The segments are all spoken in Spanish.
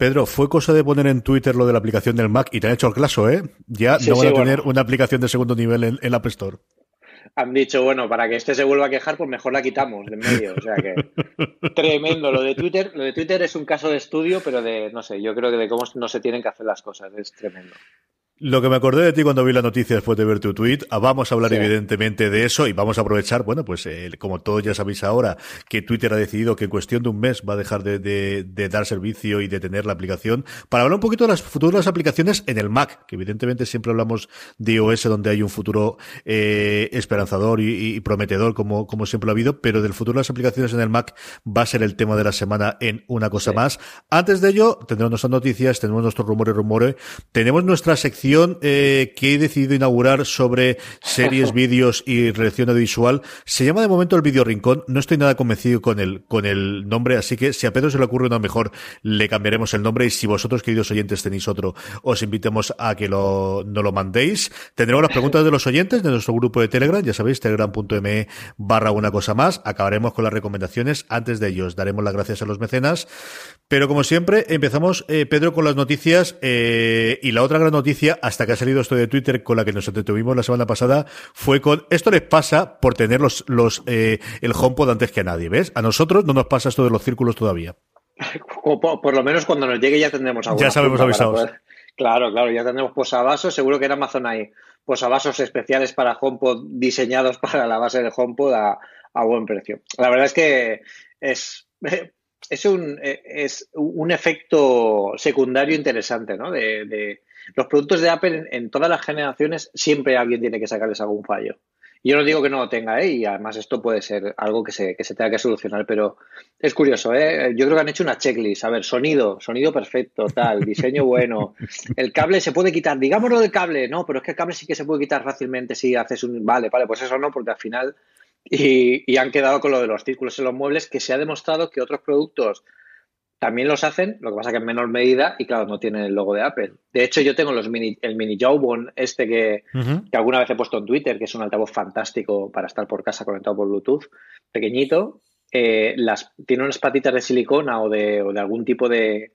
Pedro, fue cosa de poner en Twitter lo de la aplicación del Mac y te han hecho el caso, ¿eh? Ya Sí, no van sí, a tener una aplicación de segundo nivel en, en la App Store. Han dicho, bueno, para que este se vuelva a quejar, pues mejor la quitamos de en medio. O sea que tremendo. Lo de Twitter, lo de Twitter es un caso de estudio, pero de, no sé, yo creo que de cómo no se tienen que hacer las cosas. Es tremendo. Lo que me acordé de ti cuando vi la noticia después de ver tu tweet, ah, vamos a hablar Sí. evidentemente de eso y vamos a aprovechar, bueno, pues eh, como todos ya sabéis ahora, que Twitter ha decidido que en cuestión de un mes va a dejar de, de- de dar servicio y de tener la aplicación, para hablar un poquito de las futuras aplicaciones en el Mac, que evidentemente siempre hablamos de iOS donde hay un futuro eh, esperanzador y, y prometedor como, como siempre lo ha habido, pero del futuro de las aplicaciones en el Mac va a ser el tema de la semana en una cosa Sí. más. Antes de ello, tendremos nuestras noticias, tenemos nuestros rumores, rumores, tenemos nuestra sección eh, que he decidido inaugurar sobre series, vídeos y relación audiovisual. Se llama de momento el Video Rincón. No estoy nada convencido con el, con el nombre, así que si a Pedro se le ocurre uno mejor, le cambiaremos el nombre y si vosotros, queridos oyentes, tenéis otro, os invitemos a que lo, no lo mandéis. Tendremos las preguntas de los oyentes de nuestro grupo de Telegram, ya sabéis, telegram.me barra una cosa más. Acabaremos con las recomendaciones. Antes de ellos, daremos las gracias a los mecenas. Pero como siempre, empezamos, eh, Pedro, con las noticias. eh, y la otra gran noticia, hasta que ha salido esto de Twitter, con la que nos entretuvimos la semana pasada, fue con esto les pasa por tener los, los, eh, el HomePod antes que a nadie, ¿ves? A nosotros no nos pasa esto de los círculos todavía. O por, por lo menos cuando nos llegue ya tendremos alguna Ya sabemos avisados. poder- Claro, claro, ya tendremos posavasos. Seguro que en Amazon hay posavasos especiales para HomePod diseñados para la base de HomePod a, a buen precio. La verdad es que es, es, un, es un efecto secundario interesante, ¿no? De, de los productos de Apple en, todas las generaciones siempre alguien tiene que sacarles algún fallo. Yo no digo que no lo tenga, ¿eh? y además esto puede ser algo que se, que se tenga que solucionar, pero es curioso, ¿eh? Yo creo que han hecho una checklist. A ver, sonido, sonido perfecto, tal, diseño bueno. El cable se puede quitar, digámoslo del cable, no, pero es que el cable sí que se puede quitar fácilmente si haces un. Vale, vale, pues eso no, porque al final. Y, y han quedado con lo de los círculos en los muebles, que se ha demostrado que otros productos también los hacen, lo que pasa que en menor medida y claro, no tienen el logo de Apple. De hecho, yo tengo los mini, el mini Jawbone este que, que alguna vez he puesto en Twitter, que es un altavoz fantástico para estar por casa conectado por Bluetooth, pequeñito. Eh, las, tiene unas patitas de silicona o de, o de algún tipo de,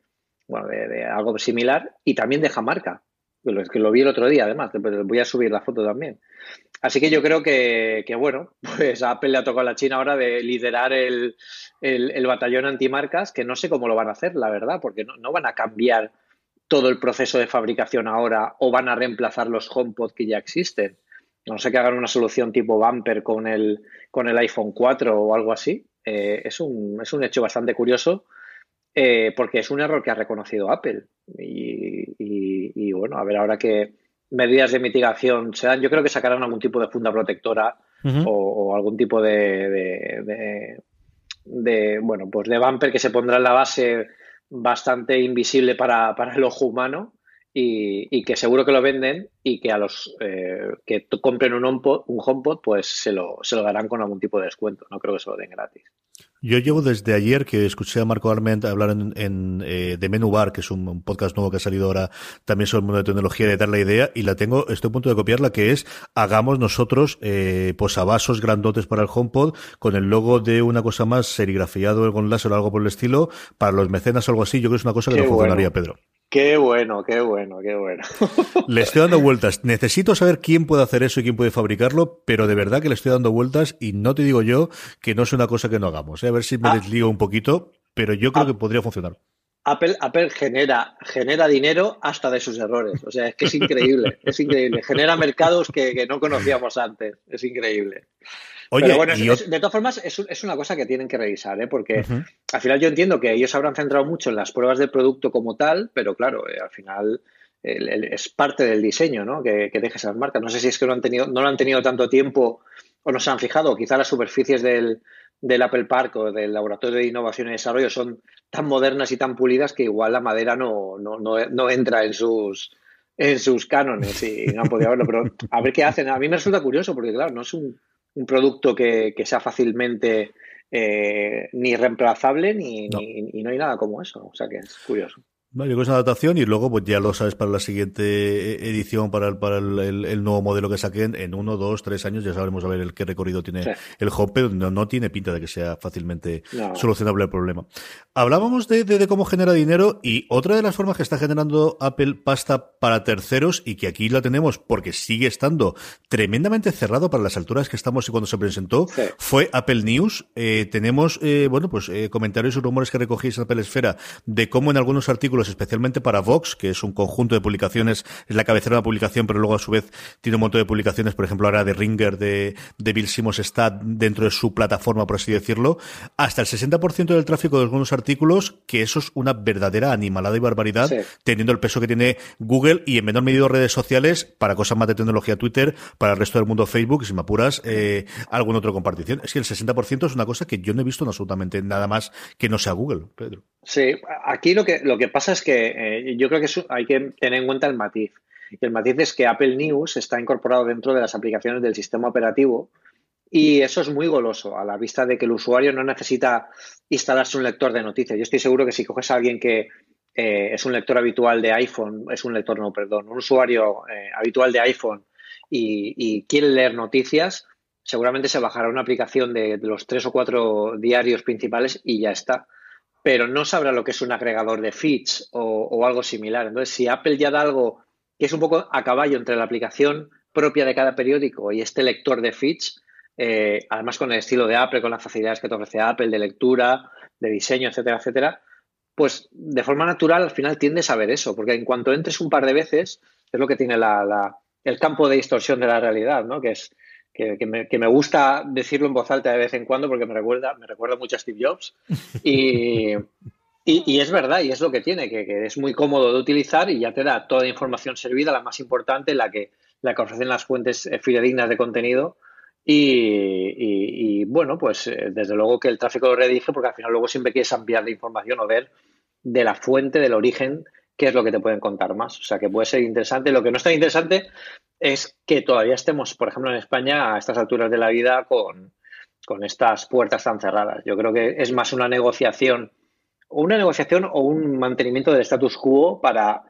bueno, de, de algo similar y también deja marca. Lo, que lo vi el otro día, además. Voy a subir la foto también. Así que yo creo que, que, bueno, pues Apple le ha tocado a la China ahora de liderar el, el, el, batallón antimarcas, que no sé cómo lo van a hacer, la verdad, porque no, no, van a cambiar todo el proceso de fabricación ahora o van a reemplazar los HomePod que ya existen. No sé que hagan una solución tipo bumper con el, con el iPhone 4 o algo así. Eh, es, un, es un hecho bastante curioso eh, porque es un error que ha reconocido Apple. Y, y, y bueno, a ver ahora qué medidas de mitigación se dan. Yo creo que sacarán algún tipo de funda protectora uh -huh. o, o, algún tipo de, de, de, de, bueno, pues de bumper que se pondrá en la base bastante invisible para, para el ojo humano y, y, que seguro que lo venden y que a los eh, que compren un HomePod, un HomePod pues se lo, se lo darán con algún tipo de descuento. No creo que se lo den gratis. Yo llevo desde ayer que escuché a Marco Arment hablar en, en eh, de Menú Bar, que es un, un, podcast nuevo que ha salido ahora también sobre el mundo de tecnología, de dar la idea, y la tengo, estoy a punto de copiarla, que es hagamos nosotros eh, posavasos grandotes para el HomePod con el logo de una cosa más serigrafiado con láser o algo por el estilo, para los mecenas o algo así, yo creo que es una cosa que Qué no bueno. funcionaría, Pedro. Qué bueno, qué bueno, qué bueno. Le estoy dando vueltas. Necesito saber quién puede hacer eso y quién puede fabricarlo, pero de verdad que le estoy dando vueltas y no te digo yo que no es una cosa que no hagamos. ¿eh? A ver si me Ah. desligo un poquito, pero yo creo Ah. que podría funcionar. Apple, Apple genera, genera dinero hasta de sus errores. O sea, es que es increíble, es increíble. Genera mercados que, no conocíamos antes. Es increíble. Oye, Pero bueno, de todas formas, es, una cosa que tienen que revisar, ¿eh? porque al final yo entiendo que ellos habrán centrado mucho en las pruebas del producto como tal, pero claro, eh, al final es parte del diseño, ¿no? Que, que deje esas marcas. No sé si es que no, han tenido, no lo han tenido tanto tiempo o no se han fijado, quizá las superficies del, del Apple Park o del Laboratorio de Innovación y Desarrollo son tan modernas y tan pulidas que igual la madera no, no, no, entra en sus en sus cánones y no han podido verlo, pero a ver qué hacen. A mí me resulta curioso porque, claro, no es un, un producto que, que, sea fácilmente eh, ni reemplazable ni, Ni, y no hay nada como eso. O sea que es curioso. Vale, es una adaptación y luego pues ya lo sabes para la siguiente eh, edición, para el, para el, nuevo modelo que saquen en uno, dos, tres años, ya sabremos a ver el qué recorrido tiene el home, pero no, tiene pinta de que sea fácilmente solucionable el problema. Hablábamos de, de, cómo genera dinero y otra de las formas que está generando Apple pasta para terceros y que aquí la tenemos porque sigue estando tremendamente cerrado para las alturas que estamos y cuando se presentó fue Apple News. Eh, tenemos, eh, bueno, pues comentarios y rumores que recogéis en Apple Esfera de cómo en algunos artículos especialmente para Vox, que es un conjunto de publicaciones, es la cabecera de la publicación, pero luego a su vez tiene un montón de publicaciones, por ejemplo, ahora de Ringer, de, de Bill Simmons está dentro de su plataforma, por así decirlo, hasta el 60% del tráfico de algunos artículos, que eso es una verdadera animalada y barbaridad, teniendo el peso que tiene Google y en menor medida redes sociales para cosas más de tecnología Twitter, para el resto del mundo Facebook, y si me apuras, eh, algún otro compartición. Es que el 60% es una cosa que yo no he visto en absolutamente nada más que no sea Google, Pedro. Sí, aquí lo que, lo que pasa es que eh, yo creo que hay que tener en cuenta el matiz. Y el matiz es que Apple News está incorporado dentro de las aplicaciones del sistema operativo y eso es muy goloso a la vista de que el usuario no necesita instalarse un lector de noticias. Yo estoy seguro que si coges a alguien que eh, es un lector habitual de iPhone, es un lector, no, perdón, un usuario eh, habitual de iPhone y, quiere leer noticias, seguramente se bajará una aplicación de los tres o cuatro diarios principales y ya está pero no sabrá lo que es un agregador de feeds o, algo similar. Entonces, si Apple ya da algo que es un poco a caballo entre la aplicación propia de cada periódico y este lector de feeds, eh, además con el estilo de Apple, con las facilidades que te ofrece Apple de lectura, de diseño, etcétera, etcétera, pues de forma natural al final tiendes a ver eso, porque en cuanto entres un par de veces, es lo que tiene el campo de distorsión de la realidad, ¿no? Que es que, me, que, me, gusta decirlo en voz alta de vez en cuando porque me recuerda, me recuerda mucho a Steve Jobs. Y, es verdad, y es lo que tiene, que, es muy cómodo de utilizar y ya te da toda la información servida, la más importante, la que, la que ofrecen las fuentes eh, fidedignas de contenido. Y, y, bueno, pues eh, desde luego que el tráfico lo redirige porque al final luego siempre quieres ampliar la información o ver de la fuente, del origen, qué es lo que te pueden contar más. O sea, que puede ser interesante. Lo que no está interesante es que todavía estemos, por ejemplo, en España a estas alturas de la vida con, estas puertas tan cerradas. Yo creo que es más una negociación, o una negociación o un mantenimiento del status quo para,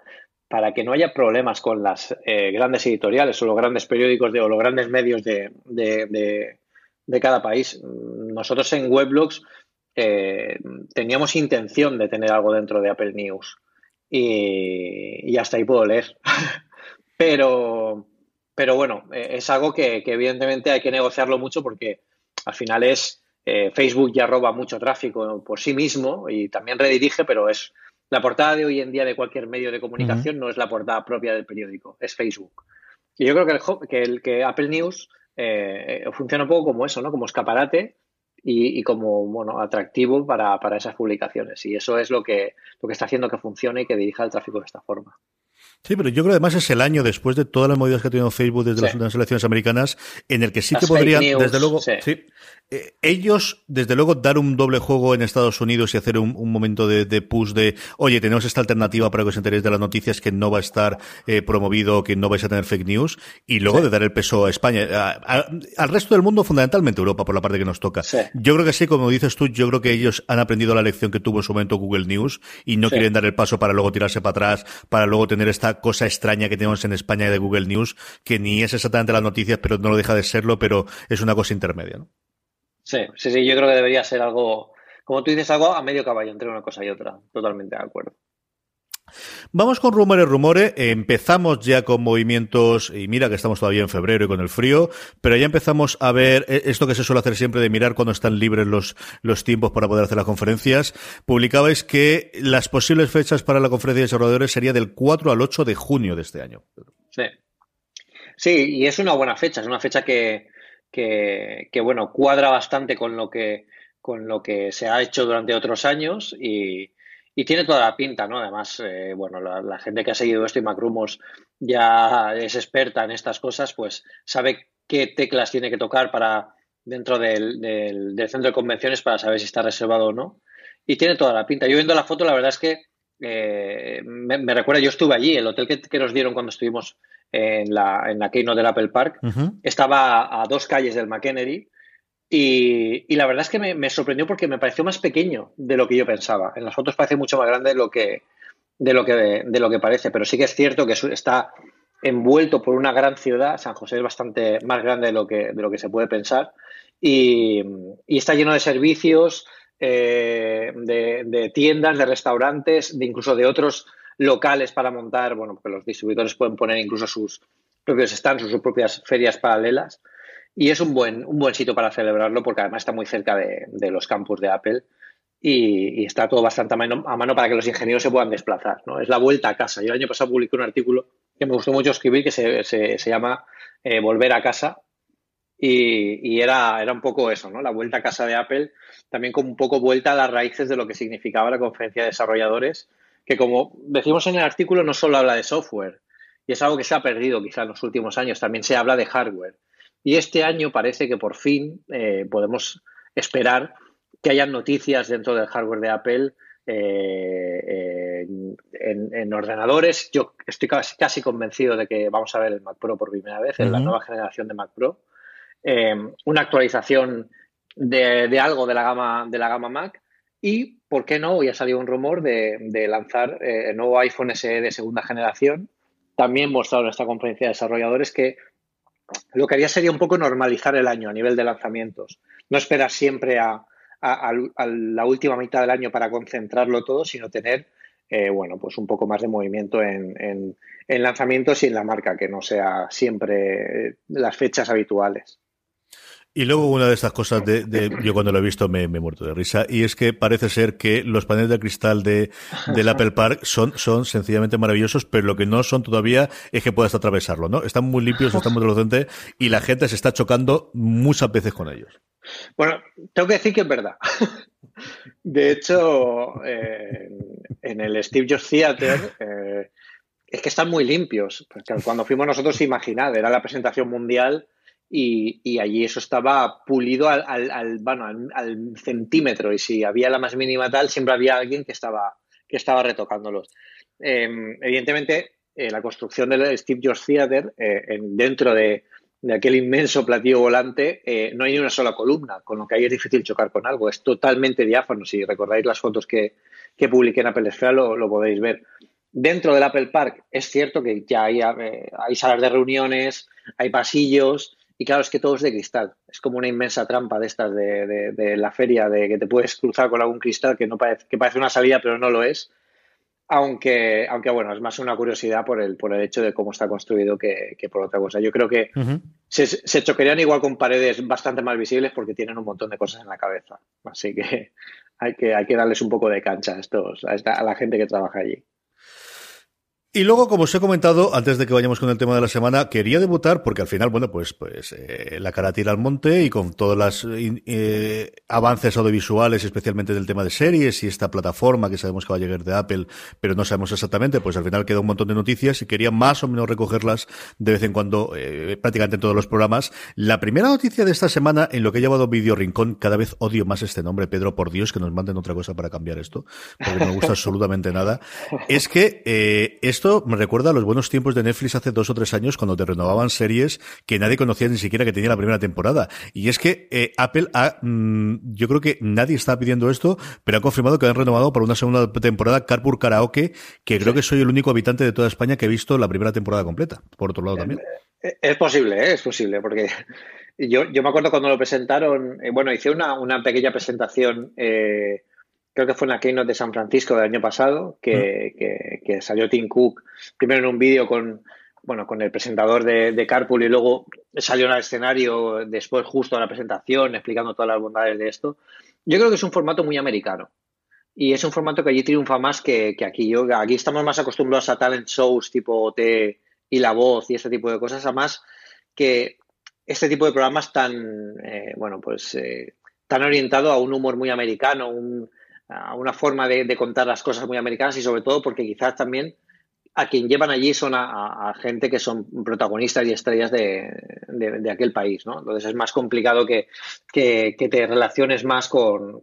para que no haya problemas con las eh, grandes editoriales o los grandes periódicos de, o los grandes medios de, de, cada país. Nosotros en Weblogs eh, teníamos intención de tener algo dentro de Apple News y, y hasta ahí puedo leer. pero, pero bueno, eh, es algo que, evidentemente hay que negociarlo mucho porque al final es eh, Facebook ya roba mucho tráfico por sí mismo y también redirige, pero es la portada de hoy en día de cualquier medio de comunicación no es la portada propia del periódico, es Facebook. Y yo creo que, el, que, Apple News eh, funciona un poco como eso, ¿no? Como escaparate y, como bueno atractivo para, para, esas publicaciones. Y eso es lo que, lo que está haciendo que funcione y que dirija el tráfico de esta forma. Sí, pero yo creo que además es el año después de todas las movidas que ha tenido Facebook desde las últimas elecciones americanas, en el que sí que podrían, desde luego, sí. Eh, ellos, desde luego, dar un doble juego en Estados Unidos y hacer un, momento de, push de, oye, tenemos esta alternativa para que os enteréis de las noticias que no va a estar eh, promovido, que no vais a tener fake news, y luego de dar el peso a España, al resto del mundo, fundamentalmente Europa, por la parte que nos toca. Yo creo que sí, como dices tú, yo creo que ellos han aprendido la lección que tuvo en su momento Google News y no quieren dar el paso para luego tirarse para atrás, para luego tener esta cosa extraña que tenemos en España de Google News, que ni es exactamente las noticias, pero no lo deja de serlo, pero es una cosa intermedia, ¿no? Sí, sí, sí, yo creo que debería ser algo, como tú dices, algo a medio caballo entre una cosa y otra. Totalmente de acuerdo. Vamos con rumores, rumores. Empezamos ya con movimientos, y mira que estamos todavía en febrero y con el frío, pero ya empezamos a ver eh, esto que se suele hacer siempre de mirar cuando están libres los, los tiempos para poder hacer las conferencias. Publicabais que las posibles fechas para la conferencia de desarrolladores sería del 4 al 8 de junio de este año. Sí. Sí, y es una buena fecha, es una fecha que, que, que bueno, cuadra bastante con lo que con lo que se ha hecho durante otros años y, y tiene toda la pinta, ¿no? Además, eh, bueno, la, gente que ha seguido esto y Macrumos ya es experta en estas cosas, pues sabe qué teclas tiene que tocar para dentro del, centro de convenciones para saber si está reservado o no. Y tiene toda la pinta. Yo viendo la foto, la verdad es que eh, me, recuerda, yo estuve allí, el hotel que, nos dieron cuando estuvimos en la, en la Keynote del Apple Park, estaba a dos calles del McKennedy y, la verdad es que me, sorprendió porque me pareció más pequeño de lo que yo pensaba. En las fotos parece mucho más grande de lo que, de lo que, de lo que parece, pero sí que es cierto que está envuelto por una gran ciudad. San José es bastante más grande de lo que, de lo que se puede pensar. Y, está lleno de servicios, eh, de, tiendas, de restaurantes, de incluso de otros locales para montar. Bueno, porque los distribuidores pueden poner incluso sus propios stands, sus propias ferias paralelas. Y es un buen, un buen sitio para celebrarlo porque además está muy cerca de, los campus de Apple y, está todo bastante a mano, para que los ingenieros se puedan desplazar. ¿no? Es la vuelta a casa. Yo el año pasado publiqué un artículo que me gustó mucho escribir que se, se, llama eh, Volver a casa y, era, era un poco eso, ¿no? la vuelta a casa de Apple, también como un poco vuelta a las raíces de lo que significaba la conferencia de desarrolladores, que como decimos en el artículo no solo habla de software, y es algo que se ha perdido quizá en los últimos años, también se habla de hardware. Y este año parece que por fin eh, podemos esperar que haya noticias dentro del hardware de Apple eh, en, ordenadores. Yo estoy casi, convencido de que vamos a ver el Mac Pro por primera vez, en la nueva generación de Mac Pro. Eh, una actualización de, algo de la gama de la gama Mac y, ¿por qué no? Hoy ha salido un rumor de, lanzar el nuevo iPhone SE de segunda generación. También mostrado en esta conferencia de desarrolladores que lo que haría sería un poco normalizar el año a nivel de lanzamientos. No esperar siempre a, la última mitad del año para concentrarlo todo, sino tener, eh, bueno, pues un poco más de movimiento en, lanzamientos y en la marca, que no sea siempre las fechas habituales. Y luego una de estas cosas de, yo cuando lo he visto me, he muerto de risa y es que parece ser que los paneles de cristal de del Apple Park son son sencillamente maravillosos, pero lo que no son todavía es que puedas atravesarlo, ¿no? Están muy limpios, están muy translucentes y la gente se está chocando muchas veces con ellos. Bueno, tengo que decir que es verdad. De hecho, eh, en el Steve Jobs Theater eh, es que están muy limpios. Cuando fuimos nosotros, imaginad, era la presentación mundial y, allí eso estaba pulido al, al, bueno, al, centímetro y si había la más mínima tal, siempre había alguien que estaba, que estaba retocándolos. Em, evidentemente, eh, la construcción del Steve Jobs Theater, eh, dentro de, aquel inmenso platillo volante, eh, no hay ni una sola columna, con lo que ahí es difícil chocar con algo. Es totalmente diáfano. Si recordáis las fotos que, que publiqué en Apple Esfera, lo, lo podéis ver. Dentro del Apple Park es cierto que ya hay, hay salas de reuniones, hay pasillos, y claro, es que todo es de cristal. Es como una inmensa trampa de estas de, la feria, de que te puedes cruzar con algún cristal que no parece, que parece una salida, pero no lo es. Aunque, aunque bueno, es más una curiosidad por el, por el hecho de cómo está construido que, por otra cosa. Yo creo que se, se, choquerían igual con paredes bastante más visibles porque tienen un montón de cosas en la cabeza. Así que hay que, hay que darles un poco de cancha a, estos, a la gente que trabaja allí. Y luego, como os he comentado, antes de que vayamos con el tema de la semana, quería debutar porque al final, bueno, pues, pues eh, la cara tira al monte y con todos los eh, avances audiovisuales, especialmente del tema de series y esta plataforma que sabemos que va a llegar de Apple, pero no sabemos exactamente, pues al final queda un montón de noticias y quería más o menos recogerlas de vez en cuando, eh, prácticamente en todos los programas. La primera noticia de esta semana, en lo que he llamado Video Rincón, cada vez odio más este nombre, Pedro, por Dios, que nos manden otra cosa para cambiar esto, porque no me gusta absolutamente nada, es que esto me recuerda a los buenos tiempos de Netflix hace dos o tres años cuando te renovaban series que nadie conocía ni siquiera que tenía la primera temporada. Y es que eh, Apple ha, mm, yo creo que nadie está pidiendo esto, pero ha confirmado que han renovado para una segunda temporada Carpool Karaoke, que creo que soy el único habitante de toda España que he visto la primera temporada completa. Por otro lado también. Eh, es posible, ¿eh? es posible, porque yo, yo me acuerdo cuando lo presentaron, bueno, hice una, una pequeña presentación creo que fue en la Keynote de San Francisco del año pasado, que, que, salió Tim Cook primero en un vídeo con, bueno, con el presentador de, de, Carpool y luego salió al escenario después justo a la presentación explicando todas las bondades de esto. Yo creo que es un formato muy americano y es un formato que allí triunfa más que, que aquí. Yo, aquí estamos más acostumbrados a talent shows tipo OT y La Voz y ese tipo de cosas, además que este tipo de programas tan, eh, bueno, pues eh, tan orientado a un humor muy americano, una forma de, contar las cosas muy americanas y sobre todo porque quizás también a quien llevan allí son a, gente que son protagonistas y estrellas de, aquel país, ¿no? Entonces es más complicado que, te relaciones más con,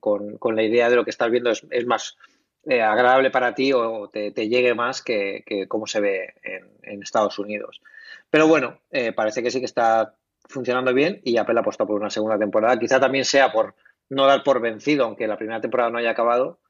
la idea de lo que estás viendo, es, más eh, agradable para ti o te, llegue más que, que cómo se ve en, Estados Unidos. Pero bueno, eh, parece que sí que está funcionando bien y Apple apuesta por una segunda temporada. Quizá también sea por no dar por vencido, aunque la primera temporada no haya acabado,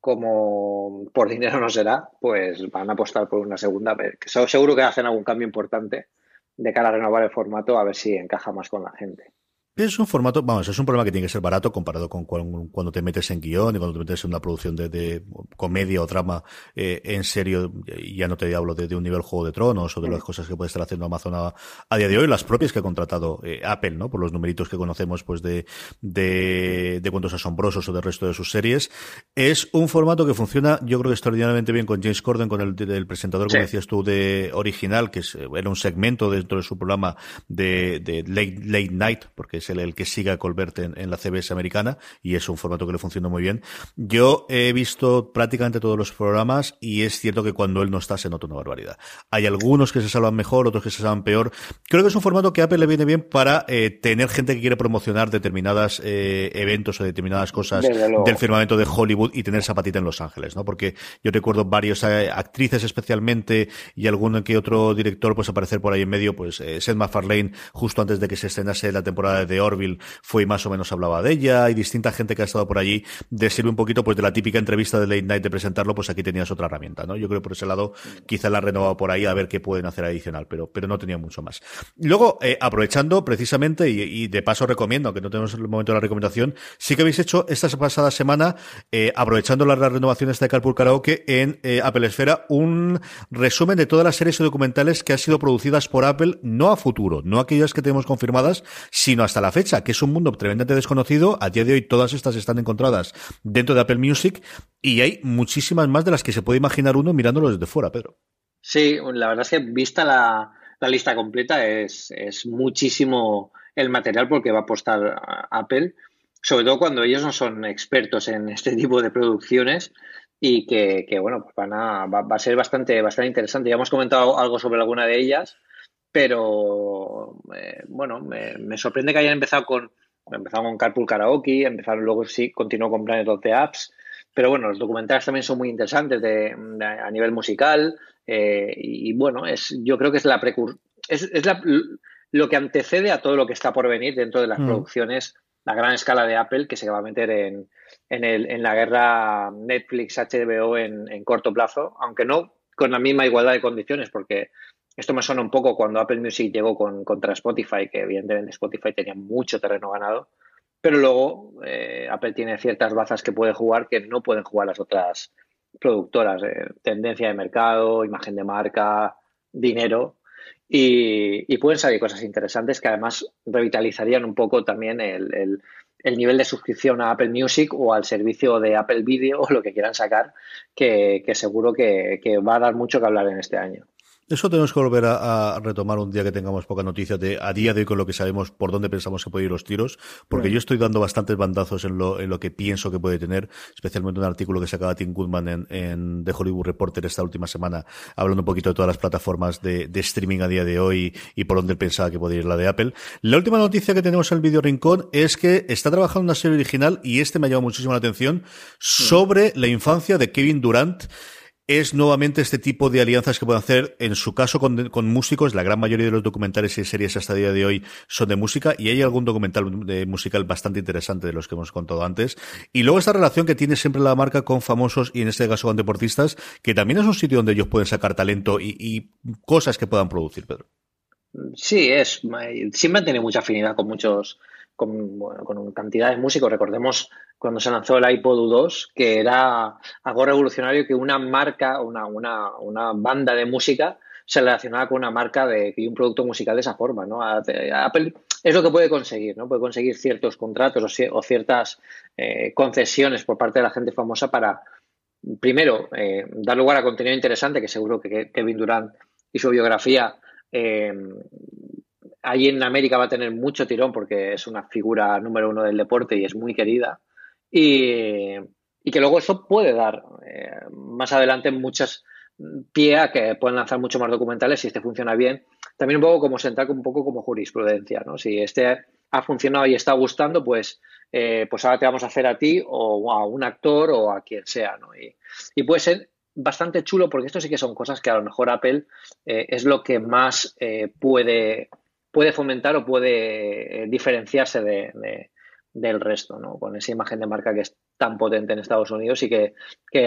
como por dinero no será, pues van a apostar por una segunda. Seguro que hacen algún cambio importante de cara a renovar el formato, a ver si encaja más con la gente. Es un formato, vamos, es un problema que tiene que ser barato comparado con cuando te metes en guion y cuando te metes en una producción de, comedia o drama eh, en serio, ya no te hablo de, un nivel Juego de Tronos o de las cosas que puede estar haciendo Amazon a, día de hoy, las propias que ha contratado eh, Apple, ¿no? Por los numeritos que conocemos, pues de, de, de cuentos asombrosos o del resto de sus series. Es un formato que funciona, yo creo que extraordinariamente bien con James Corden, con el, presentador, como decías tú, de original, que era un segmento dentro de su programa de, de late, late Night, porque es el, que siga Colbert en, la CBS americana y es un formato que le funciona muy bien. Yo he visto prácticamente todos los programas y es cierto que cuando él no está se nota una barbaridad. Hay algunos que se salvan mejor, otros que se salvan peor. Creo que es un formato que a Apple le viene bien para eh, tener gente que quiere promocionar determinadas eh, eventos o determinadas cosas del firmamento de Hollywood y tener zapatita en Los Ángeles, ¿no? Porque yo recuerdo varios eh, actrices especialmente y algún que otro director pues aparecer por ahí en medio, pues Seth MacFarlane justo antes de que se estrenase la temporada de Orville fue más o menos hablaba de ella, y distinta gente que ha estado por allí, de sirve un poquito pues de la típica entrevista de Late Night de presentarlo, pues aquí tenías otra herramienta, ¿no? Yo creo por ese lado quizá la ha renovado por ahí a ver qué pueden hacer adicional, pero, pero no tenía mucho más. Luego, eh, aprovechando precisamente, y, de paso recomiendo, que no tenemos el momento de la recomendación, sí que habéis hecho esta pasada semana, eh, aprovechando las renovaciones de Carpool Karaoke en eh, Apple Esfera, un resumen de todas las series y documentales que han sido producidas por Apple, no a futuro, no aquellas que tenemos confirmadas, sino hasta la fecha, que es un mundo tremendamente desconocido. A día de hoy todas estas están encontradas dentro de Apple Music y hay muchísimas más de las que se puede imaginar uno mirándolo desde fuera, Pedro. Sí, la verdad es que vista la, lista completa es, muchísimo el material porque va a apostar Apple, sobre todo cuando ellos no son expertos en este tipo de producciones y que, bueno, pues van a, va, a ser bastante, bastante interesante. Ya hemos comentado algo sobre alguna de ellas, pero eh, bueno, me, sorprende que hayan empezado con empezaron con Carpool Karaoke, empezaron luego sí, continuó con Planet of the Apps, pero bueno, los documentales también son muy interesantes de, a nivel musical eh, y, bueno, es yo creo que es la precur es, es la, lo que antecede a todo lo que está por venir dentro de las mm. producciones a gran escala de Apple que se va a meter en, en, el, en la guerra Netflix HBO en, en corto plazo, aunque no con la misma igualdad de condiciones, porque esto me suena un poco cuando Apple Music llegó con, contra Spotify, que evidentemente Spotify tenía mucho terreno ganado, pero luego eh, Apple tiene ciertas bazas que puede jugar que no pueden jugar las otras productoras. Eh, tendencia de mercado, imagen de marca, dinero. Y, pueden salir cosas interesantes que además revitalizarían un poco también el, nivel de suscripción a Apple Music o al servicio de Apple Video o lo que quieran sacar, que, seguro que va a dar mucho que hablar en este año. Eso tenemos que volver a, retomar un día que tengamos poca noticia de a día de hoy con lo que sabemos por dónde pensamos que pueden ir los tiros, porque yo estoy dando bastantes bandazos en lo, en lo que pienso que puede tener, especialmente un artículo que sacaba Tim Goodman en, en The Hollywood Reporter esta última semana, hablando un poquito de todas las plataformas de, de streaming a día de hoy y por dónde pensaba que podía ir la de Apple. La última noticia que tenemos en el video rincón es que está trabajando una serie original y este me ha llamado muchísimo la atención sobre la infancia de Kevin Durant es nuevamente este tipo de alianzas que pueden hacer, en su caso con, músicos, la gran mayoría de los documentales y series hasta el día de hoy son de música, y hay algún documental musical bastante interesante de los que hemos contado antes. Y luego esta relación que tiene siempre la marca con famosos y en este caso con deportistas, que también es un sitio donde ellos pueden sacar talento y, y cosas que puedan producir, Pedro. Sí, es, siempre tiene mucha afinidad con muchos con, con cantidad de músicos. Recordemos cuando se lanzó el iPod 2, que era algo revolucionario que una marca, una, una, una banda de música se relacionaba con una marca de, y un producto musical de esa forma, ¿no? Apple es lo que puede conseguir, ¿no? Puede conseguir ciertos contratos o, ciertas eh, concesiones por parte de la gente famosa para, primero, eh, dar lugar a contenido interesante, que seguro que Kevin Durant y su biografía eh, allí en América va a tener mucho tirón porque es una figura número uno del deporte y es muy querida. Y, que luego eso puede dar eh, más adelante muchas pie a que puedan lanzar mucho más documentales si este funciona bien. También un poco como sentar un poco como jurisprudencia, ¿no? Si este ha funcionado y está gustando, pues, eh, pues ahora te vamos a hacer a ti o a un actor o a quien sea, ¿no? Y, y puede ser bastante chulo porque esto sí que son cosas que a lo mejor Apple eh, es lo que más puede, puede fomentar o puede diferenciarse de, del resto, ¿no? Con esa imagen de marca que es tan potente en Estados Unidos y que,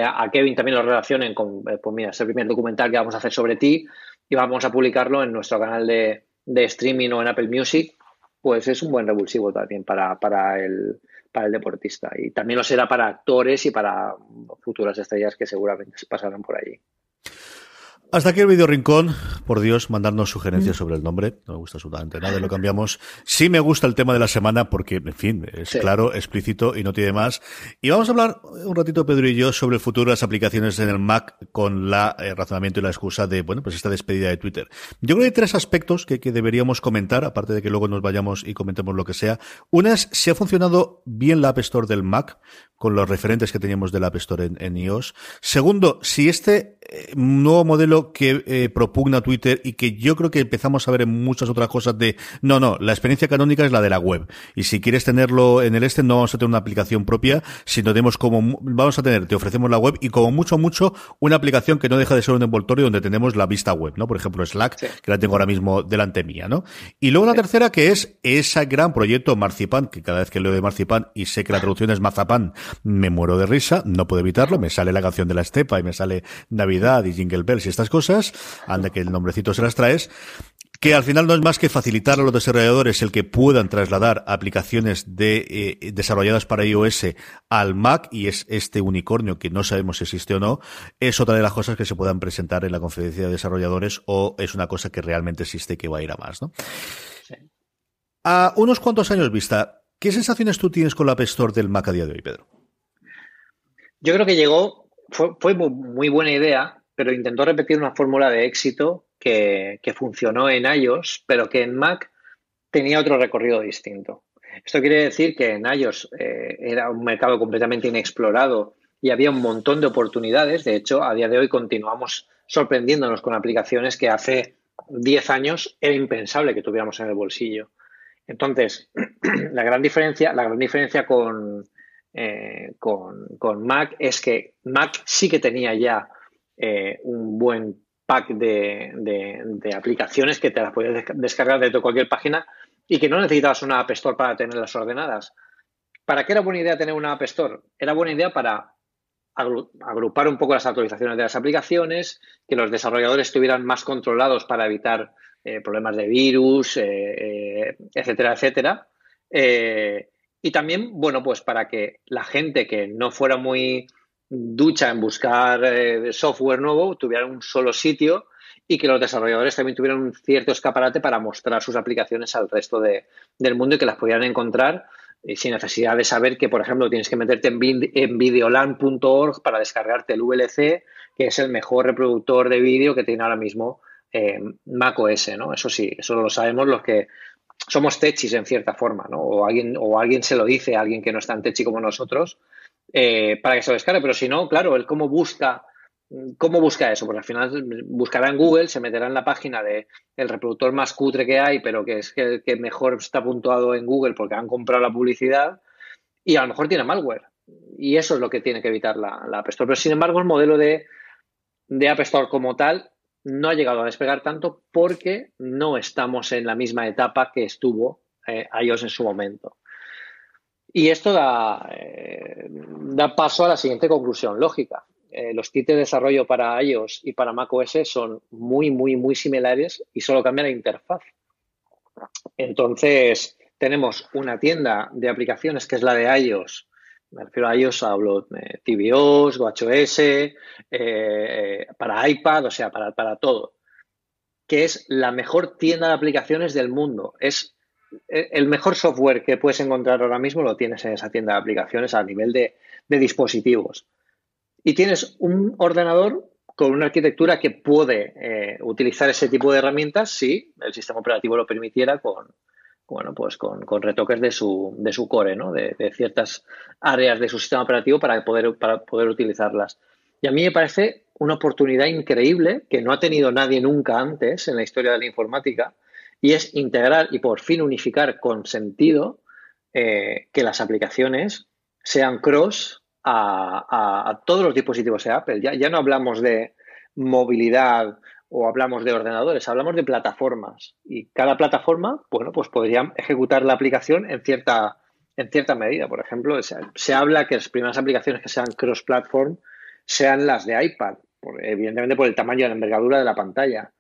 a Kevin también lo relacionen con, pues mira, es el primer documental que vamos a hacer sobre ti y vamos a publicarlo en nuestro canal de, de streaming o en Apple Music, pues es un buen revulsivo también para, para, el, para el deportista. Y también lo será para actores y para futuras estrellas que seguramente se pasarán por allí. Hasta aquí el video rincón. Por Dios, mandarnos sugerencias sobre el nombre. No me gusta absolutamente nada, lo cambiamos. Sí me gusta el tema de la semana porque, en fin, es claro, explícito y no tiene más. Y vamos a hablar un ratito, Pedro y yo, sobre el futuro de las aplicaciones en el Mac con la eh, razonamiento y la excusa de, bueno, pues esta despedida de Twitter. Yo creo que hay tres aspectos que, deberíamos comentar, aparte de que luego nos vayamos y comentemos lo que sea. Una es si ha funcionado bien la App Store del Mac con los referentes que teníamos del App Store en iOS. Segundo, si este nuevo modelo que eh, propugna Twitter y que yo creo que empezamos a ver en muchas otras cosas de, no, no, la experiencia canónica es la de la web. Y si quieres tenerlo en el este, no vamos a tener una aplicación propia, sino tenemos como, vamos a tener, te ofrecemos la web y como mucho, mucho, una aplicación que no deja de ser un envoltorio donde tenemos la vista web, ¿no? Por ejemplo, Slack, que la tengo ahora mismo delante mía, ¿no? Y luego la tercera, que es ese gran proyecto Marzipan, que cada vez que leo de Marzipan y sé que la traducción es Mazapán, me muero de risa, no puedo evitarlo, me sale la canción de la estepa y me sale Navidad y Jingle Bells y estas cosas, anda que el nombrecito se las traes, que al final no es más que facilitar a los desarrolladores el que puedan trasladar aplicaciones de, eh, desarrolladas para iOS al Mac y es este unicornio que no sabemos si existe o no, es otra de las cosas que se puedan presentar en la conferencia de desarrolladores o es una cosa que realmente existe y que va a ir a más, ¿no? A unos cuantos años vista, ¿qué sensaciones tú tienes con la App Store del Mac a día de hoy, Pedro? Yo creo que llegó fue, muy, buena idea, pero intentó repetir una fórmula de éxito que, funcionó en iOS, pero que en Mac tenía otro recorrido distinto. Esto quiere decir que en iOS eh, era un mercado completamente inexplorado y había un montón de oportunidades. De hecho, a día de hoy continuamos sorprendiéndonos con aplicaciones que hace 10 años era impensable que tuviéramos en el bolsillo. Entonces, la gran diferencia, la gran diferencia con, eh, con, Mac es que Mac sí que tenía ya eh, un buen pack de, aplicaciones que te las podías descargar de cualquier página y que no necesitabas una App Store para tenerlas ordenadas. ¿Para qué era buena idea tener una App Store? Era buena idea para agrupar un poco las actualizaciones de las aplicaciones, que los desarrolladores estuvieran más controlados para evitar eh, problemas de virus, etcétera, etcétera. Y también, bueno, pues para que la gente que no fuera muy ducha en buscar eh, software nuevo tuviera un solo sitio y que los desarrolladores también tuvieran un cierto escaparate para mostrar sus aplicaciones al resto del mundo y que las pudieran encontrar eh, sin necesidad de saber que, por ejemplo, tienes que meterte en, en videolan.org para descargarte el VLC, que es el mejor reproductor de vídeo que tiene ahora mismo eh, macOS, ¿no? Eso sí, eso lo sabemos los que somos techis en cierta forma, ¿no? O alguien, o alguien se lo dice a alguien que no es tan techi como nosotros eh, para que se lo descargue, pero si no, claro, él cómo busca, cómo busca eso, porque al final buscará en Google, se meterá en la página de el reproductor más cutre que hay, pero que es que, que mejor está puntuado en Google porque han comprado la publicidad y a lo mejor tiene malware. Y eso es lo que tiene que evitar la, la App Store. Pero sin embargo, el modelo de, de App Store como tal no ha llegado a despegar tanto porque no estamos en la misma etapa que estuvo eh, iOS en su momento. Y esto da, eh, da, paso a la siguiente conclusión lógica. Eh, los kits de desarrollo para iOS y para macOS son muy, muy, muy similares y solo cambia la interfaz. Entonces, tenemos una tienda de aplicaciones que es la de iOS. Me refiero a iOS, hablo de tvOS, WatchOS, eh, eh, para iPad, o sea, para, para todo. Que es la mejor tienda de aplicaciones del mundo. Es eh, el mejor software que puedes encontrar ahora mismo lo tienes en esa tienda de aplicaciones a nivel de, dispositivos. Y tienes un ordenador con una arquitectura que puede eh, utilizar ese tipo de herramientas si el sistema operativo lo permitiera con, bueno, pues con, retoques de su, de su core, ¿no? De, ciertas áreas de su sistema operativo para poder, para poder utilizarlas. Y a mí me parece una oportunidad increíble que no ha tenido nadie nunca antes en la historia de la informática y es integrar y por fin unificar con sentido eh, que las aplicaciones sean cross a, todos los dispositivos de Apple. Ya, ya no hablamos de movilidad o hablamos de ordenadores, hablamos de plataformas. Y cada plataforma, bueno, pues podría ejecutar la aplicación en cierta, en cierta medida. Por ejemplo, se, habla que las primeras aplicaciones que sean cross-platform sean las de iPad, evidentemente por el tamaño y la envergadura de la pantalla.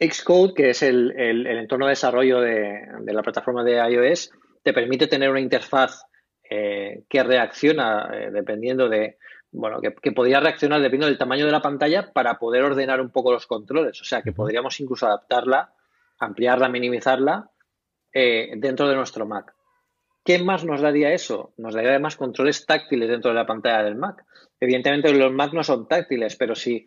Xcode, que es el, entorno de desarrollo de, la plataforma de iOS, te permite tener una interfaz eh, que reacciona eh, dependiendo de, bueno, que, podría reaccionar dependiendo del tamaño de la pantalla para poder ordenar un poco los controles. O sea, que podríamos incluso adaptarla, ampliarla, minimizarla eh, dentro de nuestro Mac. ¿Qué más nos daría eso? Nos daría además controles táctiles dentro de la pantalla del Mac. Evidentemente los Mac no son táctiles, pero si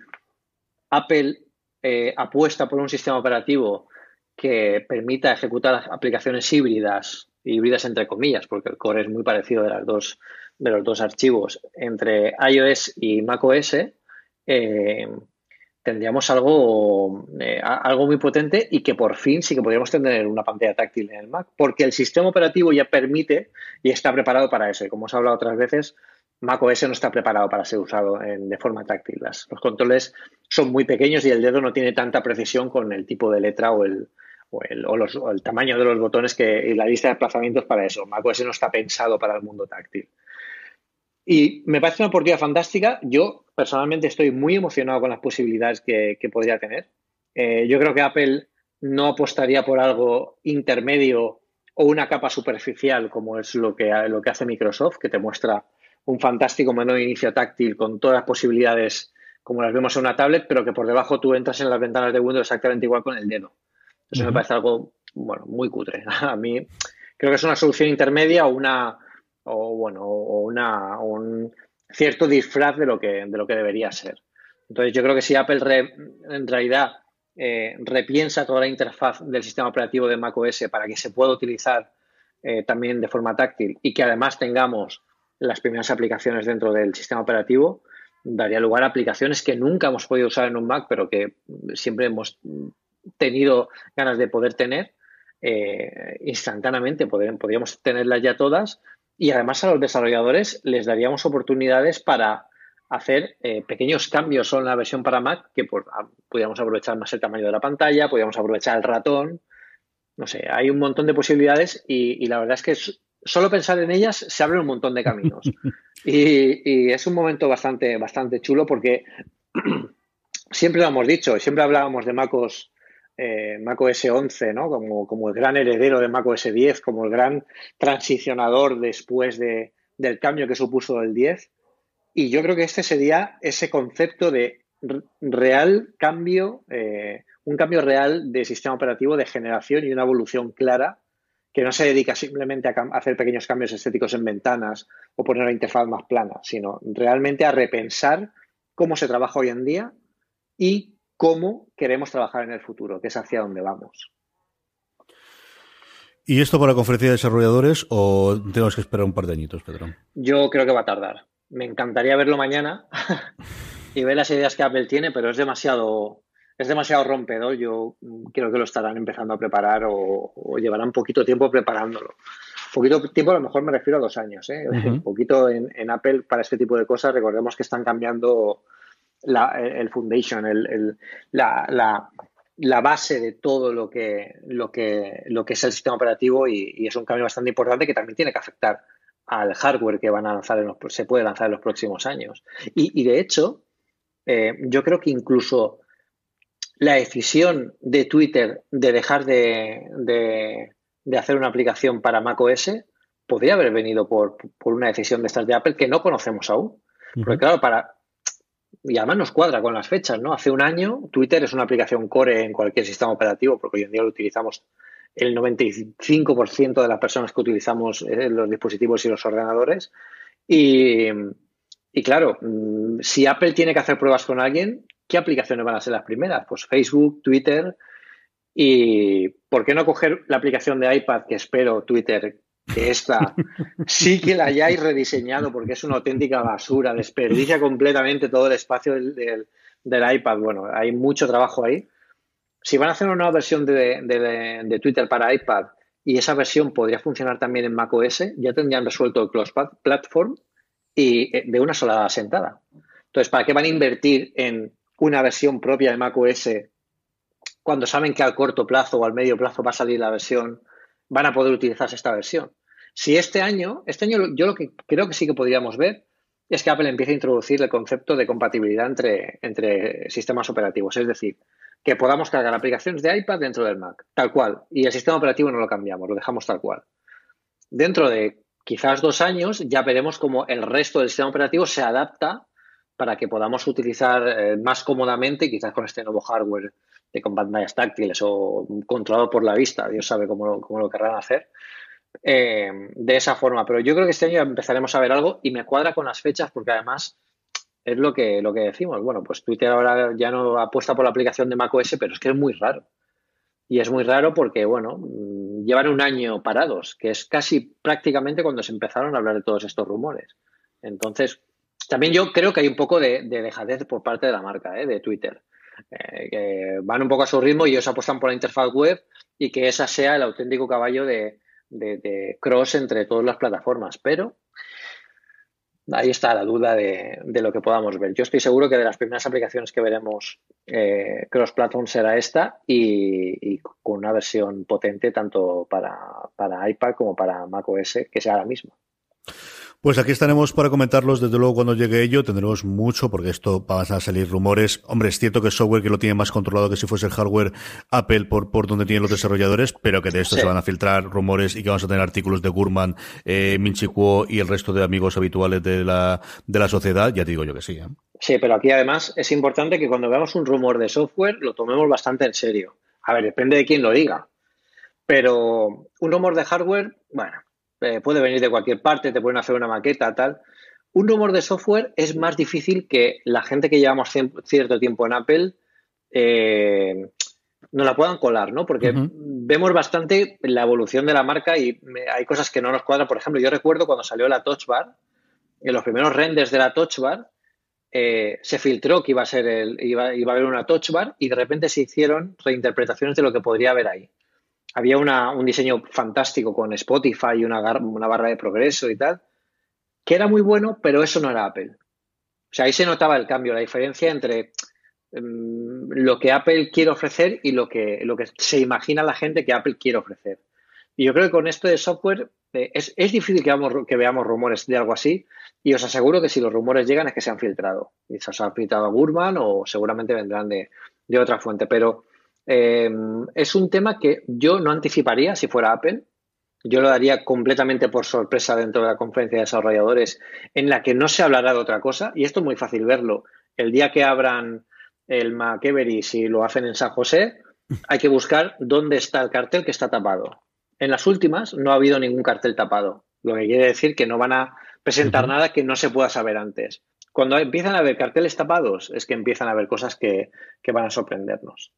Apple eh, apuesta por un sistema operativo que permita ejecutar aplicaciones híbridas, híbridas entre comillas, porque el core es muy parecido de, las dos, de los dos archivos, entre iOS y macOS, eh, tendríamos algo, eh, algo muy potente y que por fin sí que podríamos tener una pantalla táctil en el Mac, porque el sistema operativo ya permite y está preparado para eso. Y como os he hablado otras veces, macOS no está preparado para ser usado de forma táctil. los controles son muy pequeños y el dedo no tiene tanta precisión con el tipo de letra o el, o el, tamaño de los botones que, y la lista de desplazamientos para eso. macOS no está pensado para el mundo táctil. Y me parece una oportunidad fantástica. Yo personalmente estoy muy emocionado con las posibilidades que, podría tener. Eh, yo creo que Apple no apostaría por algo intermedio o una capa superficial como es lo que, lo que hace Microsoft, que te muestra un fantástico menú de inicio táctil con todas las posibilidades como las vemos en una tablet, pero que por debajo tú entras en las ventanas de Windows exactamente igual con el dedo. Eso me parece algo, bueno, muy cutre. A mí creo que es una solución intermedia o una, o bueno, o una, un cierto disfraz de lo que, de lo que debería ser. Entonces yo creo que si Apple en realidad eh, repiensa toda la interfaz del sistema operativo de macOS para que se pueda utilizar eh, también de forma táctil y que además tengamos las primeras aplicaciones dentro del sistema operativo, daría lugar a aplicaciones que nunca hemos podido usar en un Mac, pero que siempre hemos tenido ganas de poder tener eh, instantáneamente. podríamos tenerlas ya todas y además a los desarrolladores les daríamos oportunidades para hacer eh, pequeños cambios en la versión para Mac que por, podríamos aprovechar más el tamaño de la pantalla, podríamos aprovechar el ratón. No sé, hay un montón de posibilidades y, y la verdad es que solo pensar en ellas se abren un montón de caminos. y, es un momento bastante, bastante chulo porque siempre lo hemos dicho, siempre hablábamos de MacOS, eh, macOS 11, ¿no? Como, como, el gran heredero de macOS 10, como el gran transicionador después de, del cambio que supuso el 10. Y yo creo que este sería ese concepto de real cambio, eh, un cambio real de sistema operativo de generación y una evolución clara que no se dedica simplemente a hacer pequeños cambios estéticos en ventanas o poner la interfaz más plana, sino realmente a repensar cómo se trabaja hoy en día y cómo queremos trabajar en el futuro, que es hacia dónde vamos. ¿Y esto para conferencia de desarrolladores o tenemos que esperar un par de añitos, Pedro? Yo creo que va a tardar. Me encantaría verlo mañana y ver las ideas que Apple tiene, pero es demasiado es demasiado rompedor. Yo creo que lo estarán empezando a preparar o, llevarán poquito tiempo preparándolo. Poquito tiempo, a lo mejor me refiero a dos años. ¿eh? Un poquito en, Apple para este tipo de cosas. Recordemos que están cambiando el foundation, la, base de todo lo que, lo que, lo que es el sistema operativo y, es un cambio bastante importante que también tiene que afectar al hardware que van a lanzar en los, se puede lanzar en los próximos años. Y, de hecho, eh, yo creo que incluso la decisión de Twitter de dejar de, de hacer una aplicación para macOS podría haber venido por, una decisión de estas de Apple que no conocemos aún. Porque claro, para... Y además nos cuadra con las fechas, ¿no? Hace un año Twitter es una aplicación core en cualquier sistema operativo, porque hoy en día lo utilizamos el 95% de las personas que utilizamos eh, los dispositivos y los ordenadores. Y, y claro, mm, si Apple tiene que hacer pruebas con alguien, ¿qué aplicaciones van a ser las primeras? Pues Facebook, Twitter. ¿Y por qué no coger la aplicación de iPad que espero, Twitter, que esta sí que la hayáis rediseñado porque es una auténtica basura, desperdicia completamente todo el espacio del, del, iPad. Bueno, hay mucho trabajo ahí. Si van a hacer una nueva versión de, de, Twitter para iPad y esa versión podría funcionar también en macOS, ya tendrían resuelto el Close Platform y eh, de una sola sentada. Entonces, ¿para qué van a invertir en una versión propia de macOS cuando saben que al corto plazo o al medio plazo va a salir la versión van a poder utilizarse esta versión. Si este año, este año yo lo que creo que sí que podríamos ver es que Apple empieza a introducir el concepto de compatibilidad entre, entre sistemas operativos, es decir, que podamos cargar aplicaciones de iPad dentro del Mac, tal cual, y el sistema operativo no lo cambiamos, lo dejamos tal cual. Dentro de quizás dos años ya veremos cómo el resto del sistema operativo se adapta para que podamos utilizar eh, más cómodamente, quizás con este nuevo hardware de con pantallas táctiles o controlado por la vista, Dios sabe cómo lo, cómo lo querrán hacer, eh, de esa forma. Pero yo creo que este año empezaremos a ver algo y me cuadra con las fechas porque además es lo que, lo que decimos. Bueno, pues Twitter ahora ya no apuesta por la aplicación de macOS, pero es que es muy raro. Y es muy raro porque, bueno, mm, llevan un año parados, que es casi prácticamente cuando se empezaron a hablar de todos estos rumores. Entonces, también yo creo que hay un poco de, de dejadez por parte de la marca, ¿eh? de Twitter. Eh, que van un poco a su ritmo y ellos apuestan por la interfaz web y que esa sea el auténtico caballo de, cross entre todas las plataformas. Pero ahí está la duda de, lo que podamos ver. Yo estoy seguro que de las primeras aplicaciones que veremos eh, cross-platform será esta y, con una versión potente tanto para, para iPad como para macOS, que sea la misma. Pues aquí estaremos para comentarlos, desde luego cuando llegue ello, tendremos mucho, porque esto van a salir rumores. Hombre, es cierto que es software que lo tiene más controlado que si fuese el hardware Apple por, por donde tienen los desarrolladores, pero que de esto se van a filtrar rumores y que vamos a tener artículos de Gurman, eh, Minchi Kuo y el resto de amigos habituales de la, de la sociedad, ya te digo yo que sí. ¿eh? Sí, pero aquí además es importante que cuando veamos un rumor de software lo tomemos bastante en serio. A ver, depende de quién lo diga. Pero un rumor de hardware, bueno, eh, puede venir de cualquier parte, te pueden hacer una maqueta, tal. Un rumor de software es más difícil que la gente que llevamos cierto tiempo en Apple eh, no la puedan colar, ¿no? Porque vemos bastante la evolución de la marca y hay cosas que no nos cuadran. Por ejemplo, yo recuerdo cuando salió la Touch Bar, en los primeros renders de la Touch Bar, eh, se filtró que iba a ser el, iba, iba, a haber una Touch Bar y de repente se hicieron reinterpretaciones de lo que podría haber ahí había un diseño fantástico con Spotify y una, una barra de progreso y tal, que era muy bueno, pero eso no era Apple. O sea, ahí se notaba el cambio, la diferencia entre em, lo que Apple quiere ofrecer y lo que, lo que se imagina la gente que Apple quiere ofrecer. Y yo creo que con esto de software eh, es, difícil que, vamos, que veamos rumores de algo así y os aseguro que si los rumores llegan es que se han filtrado. Y se han filtrado a Gurman o seguramente vendrán de, de otra fuente. Pero Em, es un tema que yo no anticiparía si fuera Apple. Yo lo daría completamente por sorpresa dentro de la conferencia de desarrolladores en la que no se hablará de otra cosa. Y esto es muy fácil verlo. El día que abran el McEvery, si lo hacen en San José, hay que buscar dónde está el cartel que está tapado. En las últimas no ha habido ningún cartel tapado, lo que quiere decir que no van a presentar nada que no se pueda saber antes. Cuando empiezan a haber carteles tapados es que empiezan a haber cosas que van a sorprendernos.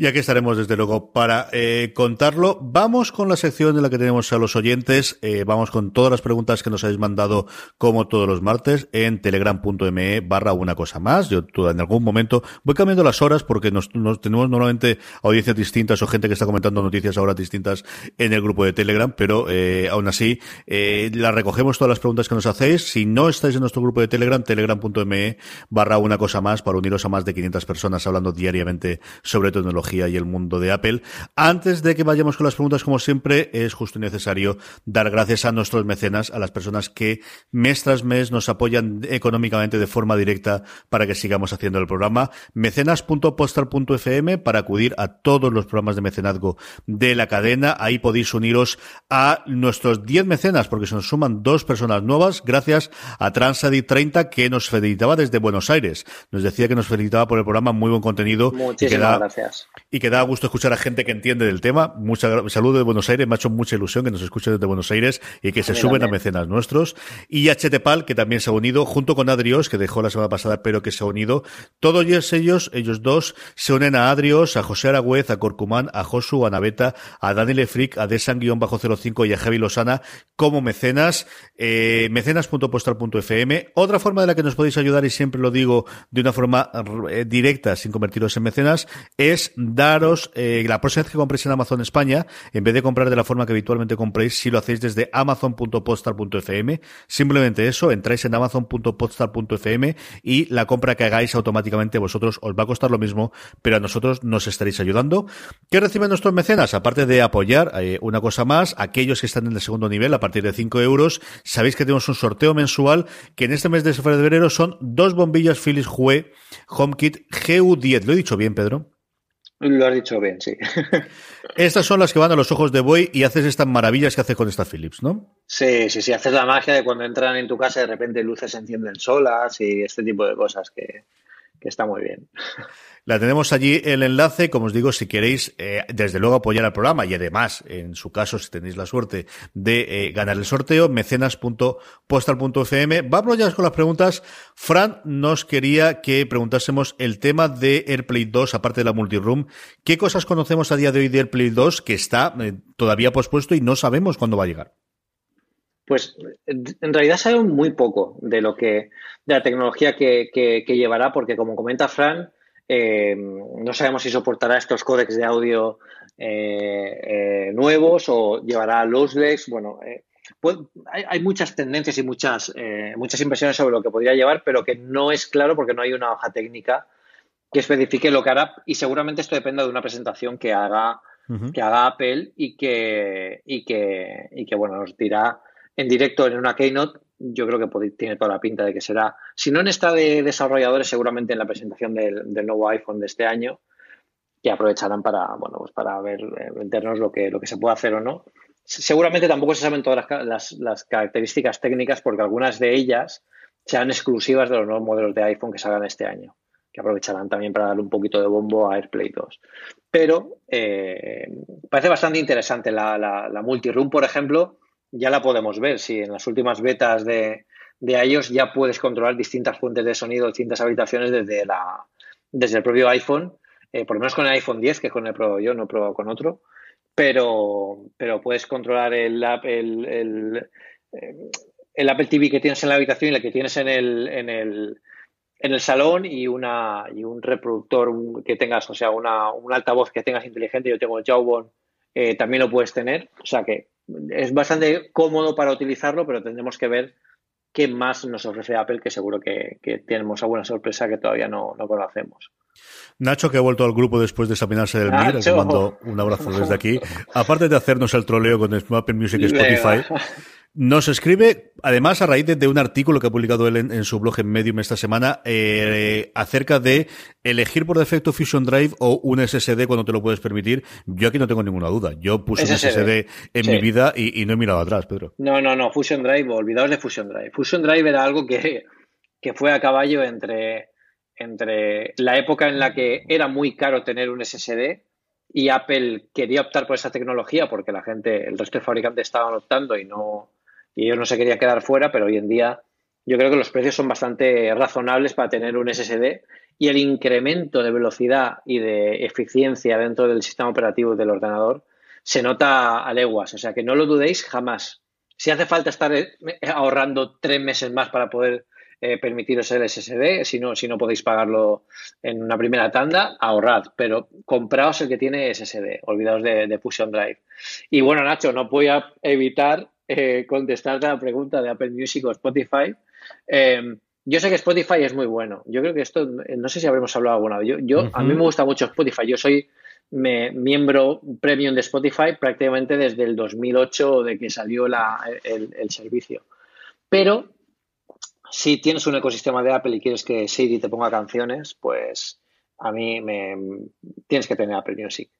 Y aquí estaremos desde luego para eh, contarlo. Vamos con la sección en la que tenemos a los oyentes. Eh, vamos con todas las preguntas que nos habéis mandado como todos los martes en telegram.me barra una cosa más. Yo en algún momento voy cambiando las horas porque nos, tenemos normalmente audiencias distintas o gente que está comentando noticias ahora distintas en el grupo de Telegram, pero eh, aún así eh, las recogemos todas las preguntas que nos hacéis. Si no estáis en nuestro grupo de Telegram, telegram.me barra una cosa más para uniros a más de 500 personas hablando diariamente sobre tecnología tecnología y el mundo de Apple. Antes de que vayamos con las preguntas, como siempre, es justo y necesario dar gracias a nuestros mecenas, a las personas que mes tras mes nos apoyan económicamente de forma directa para que sigamos haciendo el programa. Mecenas.postal.fm para acudir a todos los programas de mecenazgo de la cadena. Ahí podéis uniros a nuestros 10 mecenas, porque se nos suman dos personas nuevas, gracias a Transadi 30, que nos felicitaba desde Buenos Aires. Nos decía que nos felicitaba por el programa, muy buen contenido. Muchísimas gracias. Y que da gusto escuchar a gente que entiende del tema. Mucha saludo de Buenos Aires, me ha hecho mucha ilusión que nos escuchen desde Buenos Aires y que se suben a mecenas nuestros. Y a Chetepal, que también se ha unido, junto con Adrios, que dejó la semana pasada, pero que se ha unido. Todos ellos, ellos dos, se unen a Adrios, a José Aragüez, a Corcumán, a Josu, a Naveta, a Daniel Efric, a Desan-05 y a Javi Losana como mecenas. Eh, mecenas.postal.fm. Otra forma de la que nos podéis ayudar, y siempre lo digo de una forma eh, directa, sin convertiros en mecenas, es daros eh, la próxima vez que compréis en Amazon España, en vez de comprar de la forma que habitualmente compréis, si lo hacéis desde amazon.postal.fm, simplemente eso, entráis en amazon.postal.fm y la compra que hagáis automáticamente vosotros os va a costar lo mismo, pero a nosotros nos estaréis ayudando. ¿Qué reciben nuestros mecenas? Aparte de apoyar, eh, una cosa más, aquellos que están en el segundo nivel a partir de 5 euros, sabéis que tenemos un sorteo mensual que en este mes de febrero son dos bombillas Philips Hue HomeKit GU10. ¿Lo he dicho bien, Pedro? Lo has dicho bien, sí. Estas son las que van a los ojos de buey y haces estas maravillas que hace con esta Philips, ¿no? Sí, sí, sí. Haces la magia de cuando entran en tu casa y de repente luces se encienden solas y este tipo de cosas que, que está muy bien. La tenemos allí el enlace, como os digo, si queréis, eh, desde luego apoyar al programa y además, en su caso, si tenéis la suerte de eh, ganar el sorteo, mecenas.postal.fm. Vamos ya con las preguntas. Fran nos quería que preguntásemos el tema de AirPlay 2, aparte de la multiroom. ¿Qué cosas conocemos a día de hoy de AirPlay 2 que está eh, todavía pospuesto y no sabemos cuándo va a llegar? Pues en realidad sabemos muy poco de lo que, de la tecnología que, que llevará, porque como comenta Fran, eh, no sabemos si soportará estos códecs de audio eh, eh, nuevos o llevará lossless. Bueno, pues, hay, muchas tendencias y muchas, muchas impresiones sobre lo que podría llevar, pero que no es claro porque no hay una hoja técnica que especifique lo que hará y seguramente esto depende de una presentación que haga, que haga Apple y que, y que, y que bueno, nos dirá en directo en una keynote yo creo que tiene toda la pinta de que será, si no en esta de desarrolladores, seguramente en la presentación del, nuevo iPhone de este año, que aprovecharán para, bueno, pues para ver, eh, vendernos lo que, lo que se puede hacer o no. Seguramente tampoco se saben todas las, características técnicas porque algunas de ellas serán exclusivas de los nuevos modelos de iPhone que salgan este año, que aprovecharán también para darle un poquito de bombo a AirPlay 2. Pero eh, parece bastante interesante la, la, la multiroom, por ejemplo, ya la podemos ver. Si en las últimas betas de, de iOS ya puedes controlar distintas fuentes de sonido, distintas habitaciones desde, la, desde el propio iPhone, eh, por lo menos con el iPhone 10, que es con el Pro yo, no he probado con otro, pero, pero puedes controlar el, el, el, el, Apple TV que tienes en la habitación y el que tienes en el, en el, en el salón y, una, y un reproductor que tengas, o sea, una, un altavoz que tengas inteligente. Yo tengo el Jawbone, eh, también lo puedes tener. O sea que es bastante cómodo para utilizarlo, pero tendremos que ver qué más nos ofrece Apple, que seguro que, tenemos alguna sorpresa que todavía no, conocemos. Nacho, que ha vuelto al grupo después de examinarse del MIR, le mando un abrazo desde aquí. Aparte de hacernos el troleo con Apple Music y Spotify, nos escribe, además, a raíz de, un artículo que ha publicado él en, su blog en Medium esta semana, eh, acerca de elegir por defecto Fusion Drive o un SSD cuando te lo puedes permitir. Yo aquí no tengo ninguna duda. Yo puse un SSD en mi vida y, no he mirado atrás, Pedro. No, no, no. Fusion Drive, olvidaos de Fusion Drive. Fusion Drive era algo que, que fue a caballo entre, entre la época en la que era muy caro tener un SSD y Apple quería optar por esa tecnología porque la gente, el resto de fabricantes estaban optando y no y ellos no se querían quedar fuera, pero hoy en día yo creo que los precios son bastante razonables para tener un SSD y el incremento de velocidad y de eficiencia dentro del sistema operativo del ordenador se nota a leguas. O sea que no lo dudéis jamás. Si hace falta estar eh, ahorrando tres meses más para poder eh, permitiros el SSD, si no, si no podéis pagarlo en una primera tanda, ahorrad, pero compraos el que tiene SSD, olvidaos de, de Fusion Drive. Y bueno, Nacho, no voy a evitar eh, contestarte a la pregunta de Apple Music o Spotify. Eh, yo sé que Spotify es muy bueno. Yo creo que esto, no sé si habremos hablado alguna vez. Yo, yo A mí me gusta mucho Spotify. Yo soy miembro premium de Spotify prácticamente desde el 2008 de que salió el, servicio. Pero si tienes un ecosistema de Apple y quieres que Siri te ponga canciones, pues a mí me tienes que tener Apple Music.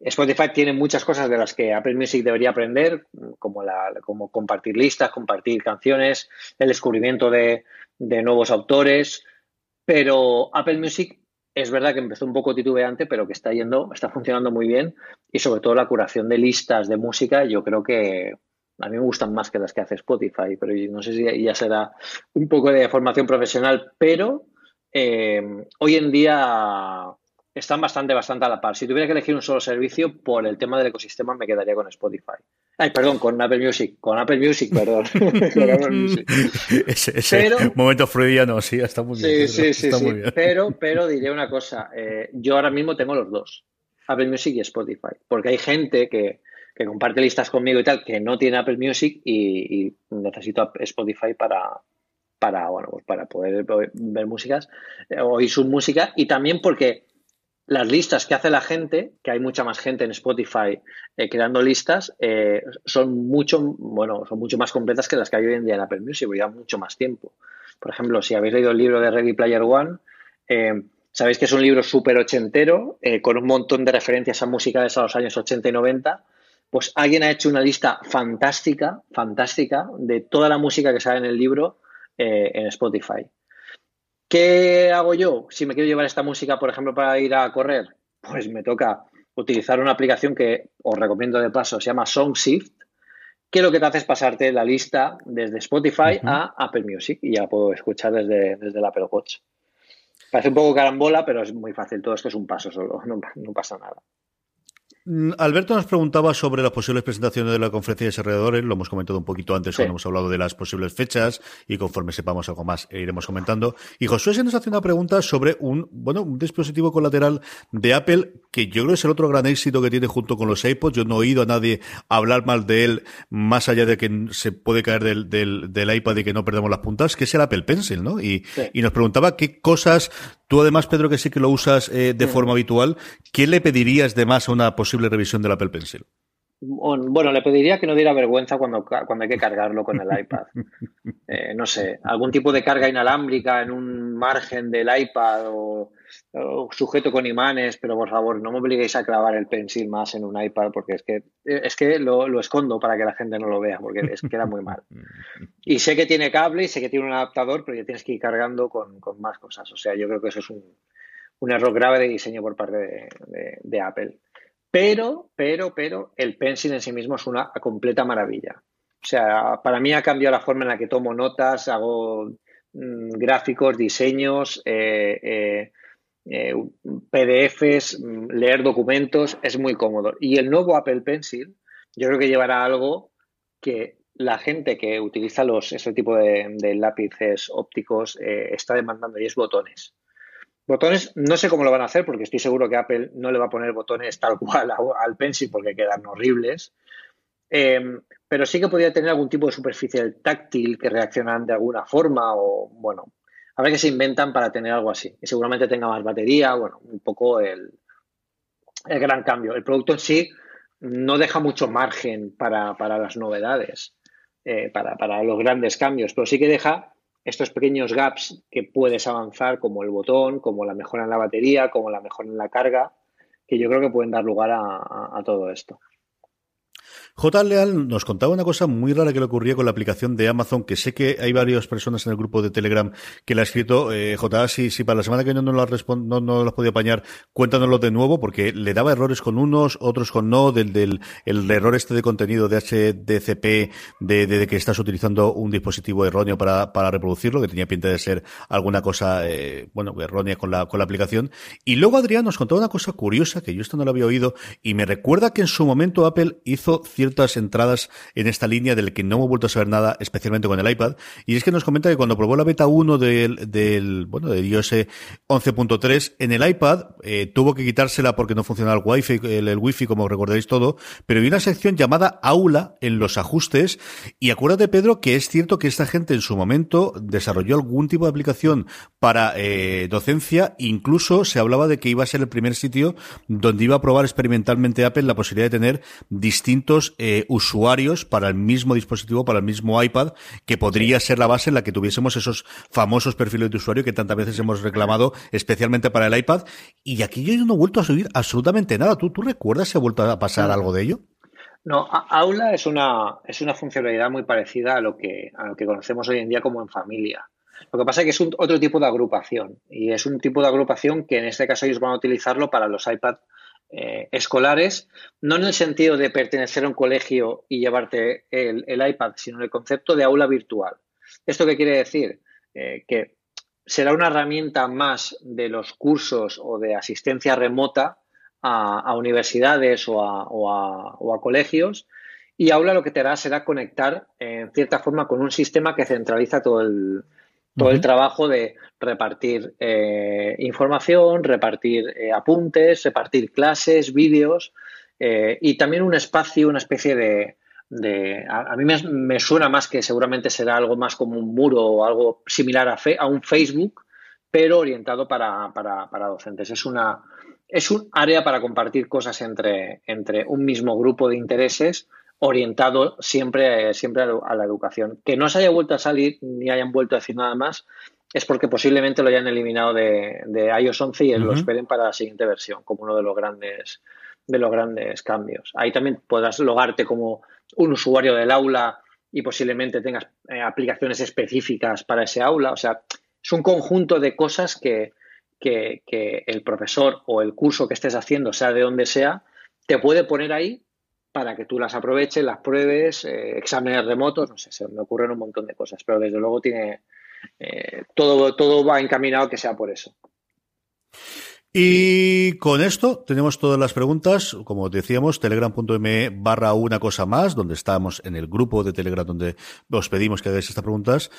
Spotify tiene muchas cosas de las que Apple Music debería aprender, como, la, como compartir listas, compartir canciones, el descubrimiento de, de nuevos autores, pero Apple Music es verdad que empezó un poco titubeante, pero que está yendo, está funcionando muy bien y sobre todo la curación de listas de música, yo creo que a mí me gustan más que las que hace Spotify, pero no sé si ya será un poco de formación profesional, pero eh, hoy en día están bastante, bastante a la par. Si tuviera que elegir un solo servicio, por el tema del ecosistema me quedaría con Spotify. Ay, perdón, con Apple Music. Con Apple Music, perdón. Ese, momento freudiano, sí, está muy bien. Sí, sí, sí, Pero, pero diré una cosa. Eh, yo ahora mismo tengo los dos. Apple Music y Spotify. Porque hay gente que, comparte listas conmigo y tal, que no tiene Apple Music y, y necesito Spotify para, para, bueno, pues para poder ver músicas, eh, oír su música y también porque las listas que hace la gente, que hay mucha más gente en Spotify eh, creando listas, eh, son mucho, bueno, son mucho más completas que las que hay hoy en día en Apple Music, y mucho más tiempo. Por ejemplo, si habéis leído el libro de Ready Player One, eh, sabéis que es un libro súper ochentero, con un montón de referencias a musicales a los años 80 y 90. Pues alguien ha hecho una lista fantástica, fantástica, de toda la música que sale en el libro en Spotify. ¿Qué hago yo? Si me quiero llevar esta música, por ejemplo, para ir a correr, pues me toca utilizar una aplicación que os recomiendo de paso, se llama SongShift, que lo que te hace es pasarte la lista desde Spotify a Apple Music y ya puedo escuchar desde, desde el Apple Watch. Parece un poco carambola, pero es muy fácil. Todo esto es un paso solo, no pasa nada. Mm, Alberto nos preguntaba sobre las posibles presentaciones de la conferencia de desarrolladores, lo hemos comentado un poquito antes cuando hemos hablado de las posibles fechas y conforme sepamos algo más e iremos comentando. Y Josué se nos hace una pregunta sobre un, bueno, un dispositivo colateral de Apple que yo creo que es el otro gran éxito que tiene junto con los iPods. Yo no he oído a nadie hablar mal de él más allá de que se puede caer del, del, iPad y que no perdemos las puntas, que es el Apple Pencil, ¿no? Y, y nos preguntaba qué cosas Tú además, Pedro, que sí que lo usas eh, de forma habitual, ¿qué le pedirías de más a una posible revisión del Apple Pencil? Bueno, le pediría que no diera vergüenza cuando, cuando hay que cargarlo con el iPad. Eh, no sé, algún tipo de carga inalámbrica en un margen del iPad o, sujeto con imanes, pero por favor, no me obliguéis a clavar el pencil más en un iPad porque es que, es que lo, escondo para que la gente no lo vea porque es, queda muy mal. Y sé que tiene cable y sé que tiene un adaptador, pero ya tienes que ir cargando con, más cosas. O sea, yo creo que eso es un, error grave de diseño por parte de Apple. Pero, pero, pero, el Pencil en sí mismo es una completa maravilla. O sea, para mí ha cambiado la forma en la que tomo notas, hago mm, gráficos, diseños, eh, eh, eh, PDFs, mm, leer documentos, es muy cómodo. Y el nuevo Apple Pencil, yo creo que llevará algo que la gente que utiliza los, ese tipo de, lápices ópticos está demandando y es botones. Botones, no sé cómo lo van a hacer, porque estoy seguro que Apple no le va a poner botones tal cual al Pencil porque quedan horribles. Em, pero sí que podría tener algún tipo de superficie táctil que reaccionan de alguna forma o, bueno, a ver qué se inventan para tener algo así. Y seguramente tenga más batería, bueno, un poco el, el gran cambio. El producto en sí no deja mucho margen para, las novedades, eh, para, para los grandes cambios, pero sí que deja estos pequeños gaps que puedes avanzar, como el botón, como la mejora en la batería, como la mejora en la carga, que yo creo que pueden dar lugar a, todo esto. J. Leal nos contaba una cosa muy rara que le ocurría con la aplicación de Amazon, que sé que hay varias personas en el grupo de Telegram que la ha escrito. Eh, J. Si, para la semana que no, lo has no, no has podido apañar, cuéntanoslo de nuevo, porque le daba errores con unos, otros con no, del, del el error este de contenido de HDCP, de, de, que estás utilizando un dispositivo erróneo para, para reproducirlo, que tenía pinta de ser alguna cosa, eh, bueno, errónea con la, con la aplicación. Y luego Adrián nos contaba una cosa curiosa, que yo esto no lo había oído, y me recuerda que en su momento Apple hizo ciertas entradas en esta línea del que no hemos vuelto a saber nada, especialmente con el iPad. Y es que nos comenta que cuando probó la beta 1 del, del bueno, de iOS 11.3 en el iPad, eh, tuvo que quitársela porque no funcionaba el Wi-Fi, el, el Wi-Fi, como recordaréis todo, pero hay una sección llamada Aula en los ajustes. Y acuérdate, Pedro, que es cierto que esta gente en su momento desarrolló algún tipo de aplicación para eh, docencia, incluso se hablaba de que iba a ser el primer sitio donde iba a probar experimentalmente Apple la posibilidad de tener distintos eh, usuarios para el mismo dispositivo, para el mismo iPad, que podría ser la base en la que tuviésemos esos famosos perfiles de usuario que tantas veces hemos reclamado, especialmente para el iPad. Y aquí yo no he vuelto a subir absolutamente nada. ¿Tú, tú recuerdas si ha vuelto a pasar algo de ello? No, Aula es una, es una funcionalidad muy parecida a lo, que, a lo que conocemos hoy en día como en familia. Lo que pasa es que es un, otro tipo de agrupación y es un tipo de agrupación que en este caso ellos van a utilizarlo para los iPad eh, escolares, no en el sentido de pertenecer a un colegio y llevarte el, iPad, sino en el concepto de aula virtual. ¿Esto qué quiere decir? Eh, que será una herramienta más de los cursos o de asistencia remota a, universidades o a, colegios y Aula lo que te hará será conectar en cierta forma con un sistema que centraliza todo el, todo el trabajo de repartir eh, información, repartir eh, apuntes, repartir clases, vídeos eh, y también un espacio, una especie de... de a, mí me, suena más que seguramente será algo más como un muro o algo similar a, a un Facebook, pero orientado para, para, para docentes. Es una, es un área para compartir cosas entre, entre un mismo grupo de intereses orientado siempre, siempre a la educación. Que no se haya vuelto a salir ni hayan vuelto a decir nada más es porque posiblemente lo hayan eliminado de, iOS 11 y lo esperen para la siguiente versión, como uno de los grandes de los grandes cambios. Ahí también podrás logarte como un usuario del aula y posiblemente tengas eh, aplicaciones específicas para ese aula. O sea, es un conjunto de cosas que, que, el profesor o el curso que estés haciendo, sea de donde sea, te puede poner ahí para que tú las aproveches, las pruebes, eh, exámenes remotos, no sé, se me ocurren un montón de cosas, pero desde luego tiene eh, todo, todo va encaminado que sea por eso. Y con esto tenemos todas las preguntas, como decíamos, telegram.me barra una cosa más, donde estamos en el grupo de Telegram donde os pedimos que hagáis estas preguntas.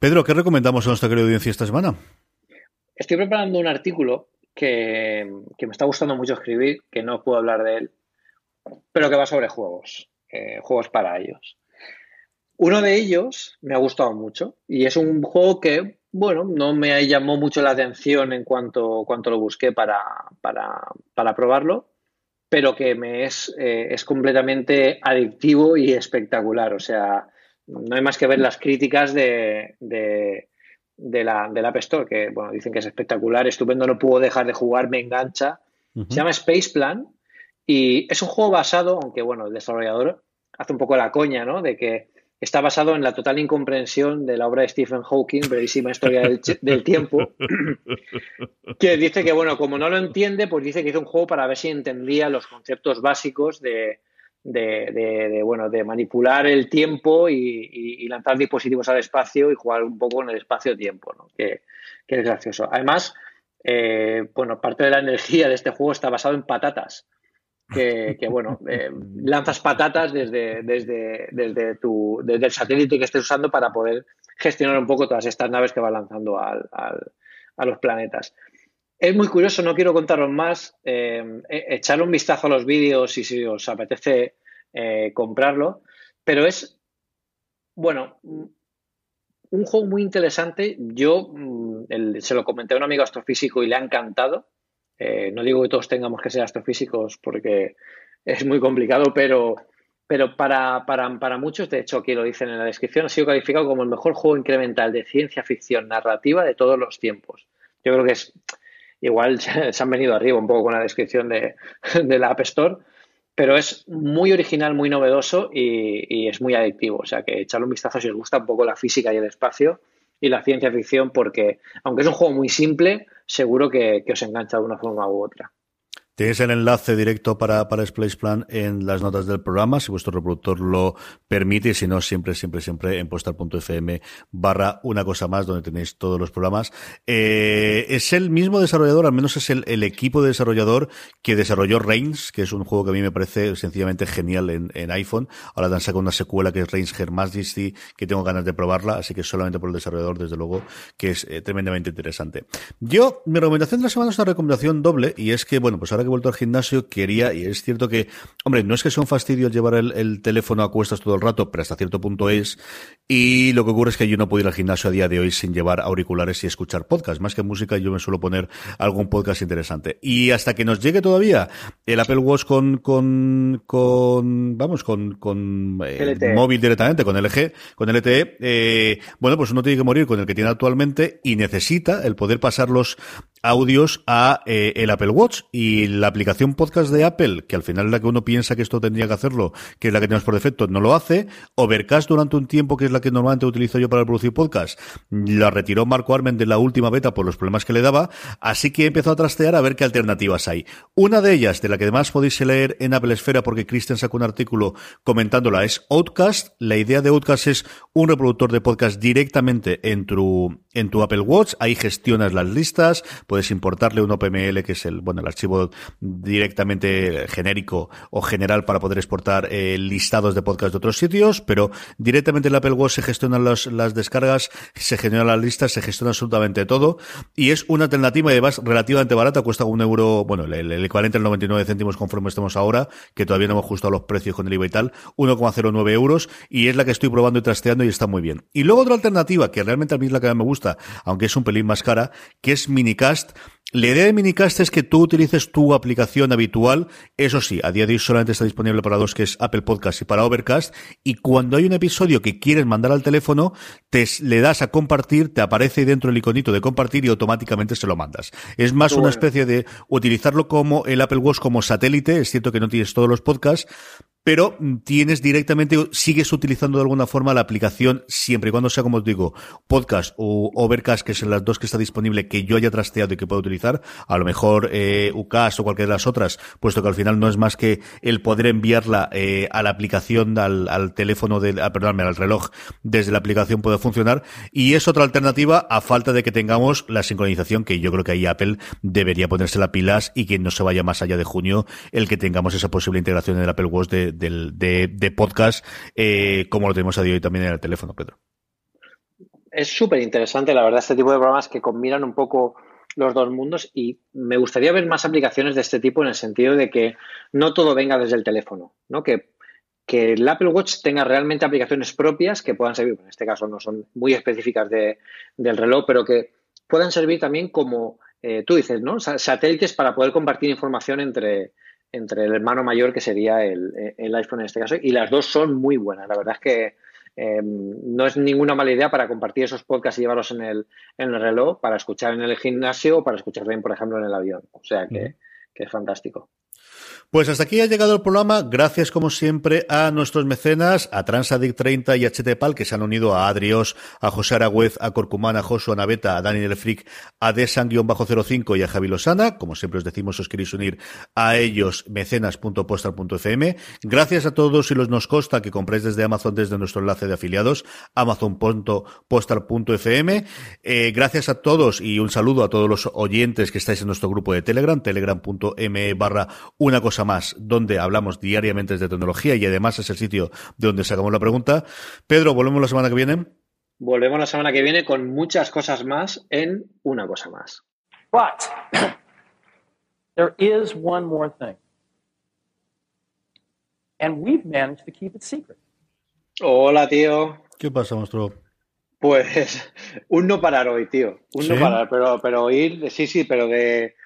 Pedro, ¿qué recomendamos a nuestra querida audiencia esta semana? Estoy preparando un artículo que, me está gustando mucho escribir, que no puedo hablar de él, pero que va sobre juegos, eh, juegos para ellos. Uno de ellos me ha gustado mucho y es un juego que, bueno, no me llamó mucho la atención en cuanto, cuanto lo busqué para, para, probarlo, pero que me es, eh, es completamente adictivo y espectacular. O sea, no hay más que ver las críticas de, de la, del App Store, que bueno, dicen que es espectacular, estupendo, no puedo dejar de jugar, me engancha. Se llama Space Plan y es un juego basado, aunque bueno, el desarrollador hace un poco la coña, ¿no? De que está basado en la total incomprensión de la obra de Stephen Hawking, brevísima historia del, del, tiempo, que dice que, bueno, como no lo entiende, pues dice que hizo un juego para ver si entendía los conceptos básicos de, de, bueno, de manipular el tiempo y, lanzar dispositivos al espacio y jugar un poco en el espacio-tiempo, ¿no? que, es gracioso. Además, eh, bueno, parte de la energía de este juego está basado en patatas. Que, bueno, eh, lanzas patatas desde, desde, desde, tu, desde el satélite que estés usando para poder gestionar un poco todas estas naves que va lanzando al, a los planetas. Es muy curioso, no quiero contaros más. Eh, e, echarle un vistazo a los vídeos y si os apetece eh, comprarlo. Pero es, bueno, un juego muy interesante. Yo mm, se lo comenté a un amigo astrofísico y le ha encantado. Eh, no digo que todos tengamos que ser astrofísicos porque es muy complicado, pero, pero para, para, muchos, de hecho aquí lo dicen en la descripción, ha sido calificado como el mejor juego incremental de ciencia ficción narrativa de todos los tiempos. Yo creo que es igual se han venido arriba un poco con la descripción de, la App Store, pero es muy original, muy novedoso y, es muy adictivo. O sea que echarle un vistazo si os gusta un poco la física y el espacio y la ciencia ficción, porque aunque es un juego muy simple, seguro que, os engancha de una forma u otra. Tenéis el enlace directo para, para Splash Plan en las notas del programa, si vuestro reproductor lo permite, y si no, siempre, siempre, siempre en postal.fm barra una cosa más, donde tenéis todos los programas. Eh, es el mismo desarrollador, al menos es el, equipo de desarrollador que desarrolló Reigns, que es un juego que a mí me parece sencillamente genial en, en iPhone. Ahora han sacado una secuela que es Reigns Her Majesty, que tengo ganas de probarla, así que solamente por el desarrollador, desde luego, que es eh, tremendamente interesante. Yo, mi recomendación de la semana es una recomendación doble, y es que, bueno, pues ahora que he vuelto al gimnasio, quería, y es cierto que, hombre, no es que sea un fastidio llevar el, el, teléfono a cuestas todo el rato, pero hasta cierto punto es, y lo que ocurre es que yo no puedo ir al gimnasio a día de hoy sin llevar auriculares y escuchar podcast. Más que música, yo me suelo poner algún podcast interesante. Y hasta que nos llegue todavía el Apple Watch con, con, con vamos, con, con eh, móvil directamente, con LG, con LTE, eh, bueno, pues uno tiene que morir con el que tiene actualmente y necesita el poder pasar los audios a eh, el Apple Watch y la aplicación podcast de Apple, que al final es la que uno piensa que esto tendría que hacerlo, que es la que tenemos por defecto, no lo hace. Overcast durante un tiempo, que es la que normalmente utilizo yo para producir podcast, la retiró Marco Armen de la última beta por los problemas que le daba, así que empezó a trastear a ver qué alternativas hay. Una de ellas, de la que además podéis leer en Apple Esfera, porque Christian sacó un artículo comentándola, es Outcast. La idea de Outcast es un reproductor de podcast directamente en tu, en tu Apple Watch, ahí gestionas las listas, puedes importarle un OPML, que es el, bueno, el archivo directamente genérico o general para poder exportar eh, listados de podcast de otros sitios, pero directamente en el Apple Watch se gestionan las, las descargas, se generan las listas, se gestiona absolutamente todo y es una alternativa y además relativamente barata, cuesta un euro, bueno, el, el equivalente al 99 céntimos conforme estemos ahora, que todavía no hemos ajustado los precios con el IVA y tal, 1,09 euros y es la que estoy probando y trasteando y está muy bien. Y luego otra alternativa, que realmente a mí es la que me gusta, aunque es un pelín más cara, que es Minicast, la idea de Minicast es que tú utilices tu aplicación habitual. Eso sí, a día de hoy solamente está disponible para dos, que es Apple Podcast y para Overcast. Y cuando hay un episodio que quieres mandar al teléfono, te le das a compartir, te aparece ahí dentro el iconito de compartir y automáticamente se lo mandas. Es más una especie de utilizarlo como el Apple Watch como satélite. Es cierto que no tienes todos los podcasts, pero tienes directamente, sigues utilizando de alguna forma la aplicación siempre y cuando sea, como os digo, podcast o Overcast, que son las dos que está disponible, que yo haya trasteado y que puedo utilizar, a lo mejor eh, UCAS o cualquiera de las otras, puesto que al final no es más que el poder enviarla eh, a la aplicación, al, al teléfono, del, ah, al reloj, desde la aplicación puede funcionar, y es otra alternativa a falta de que tengamos la sincronización, que yo creo que ahí Apple debería ponerse la pilas y que no se vaya más allá de junio el que tengamos esa posible integración en el Apple Watch de de, podcast, eh, como lo tenemos a día hoy también en el teléfono, Pedro. Es súper interesante, la verdad, este tipo de programas que combinan un poco los dos mundos y me gustaría ver más aplicaciones de este tipo en el sentido de que no todo venga desde el teléfono, ¿no? Que, que el Apple Watch tenga realmente aplicaciones propias que puedan servir, en este caso no son muy específicas de, del reloj, pero que puedan servir también como, eh, tú dices, ¿no? Satélites para poder compartir información entre, entre el hermano mayor, que sería el, el, iPhone en este caso, y las dos son muy buenas. La verdad es que eh, no es ninguna mala idea para compartir esos podcasts y llevarlos en el, en el reloj, para escuchar en el gimnasio o para escuchar bien, por ejemplo, en el avión. O sea que, que es fantástico. Pues hasta aquí ha llegado el programa. Gracias, como siempre, a nuestros mecenas, a Transadic 30 y a HTPAL, que se han unido a Adrios, a José Aragüez, a Corcumán, a Josué Naveta, a Daniel Frick, a Desan-05 y a Javi Losana. Como siempre os decimos, os queréis unir a ellos, mecenas.postal.fm. Gracias a todos y los nos consta que compréis desde Amazon desde nuestro enlace de afiliados, amazon.postal.fm. Eh, gracias a todos y un saludo a todos los oyentes que estáis en nuestro grupo de Telegram, telegram.me barra una cosa más, donde hablamos diariamente de tecnología y además es el sitio de donde sacamos la pregunta. Pedro, ¿volvemos la semana que viene? Volvemos la semana que viene con muchas cosas más en una cosa más. But there is one more thing. And we've managed to keep it secret. Hola, tío. ¿Qué pasa, monstruo? Pues un no parar hoy, tío. Un ¿Sí? no parar, pero, pero ir, sí, sí, pero de,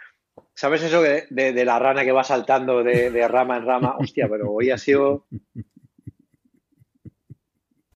¿Sabes eso de, de, de, la rana que va saltando de, de, rama en rama? Hostia, pero hoy ha sido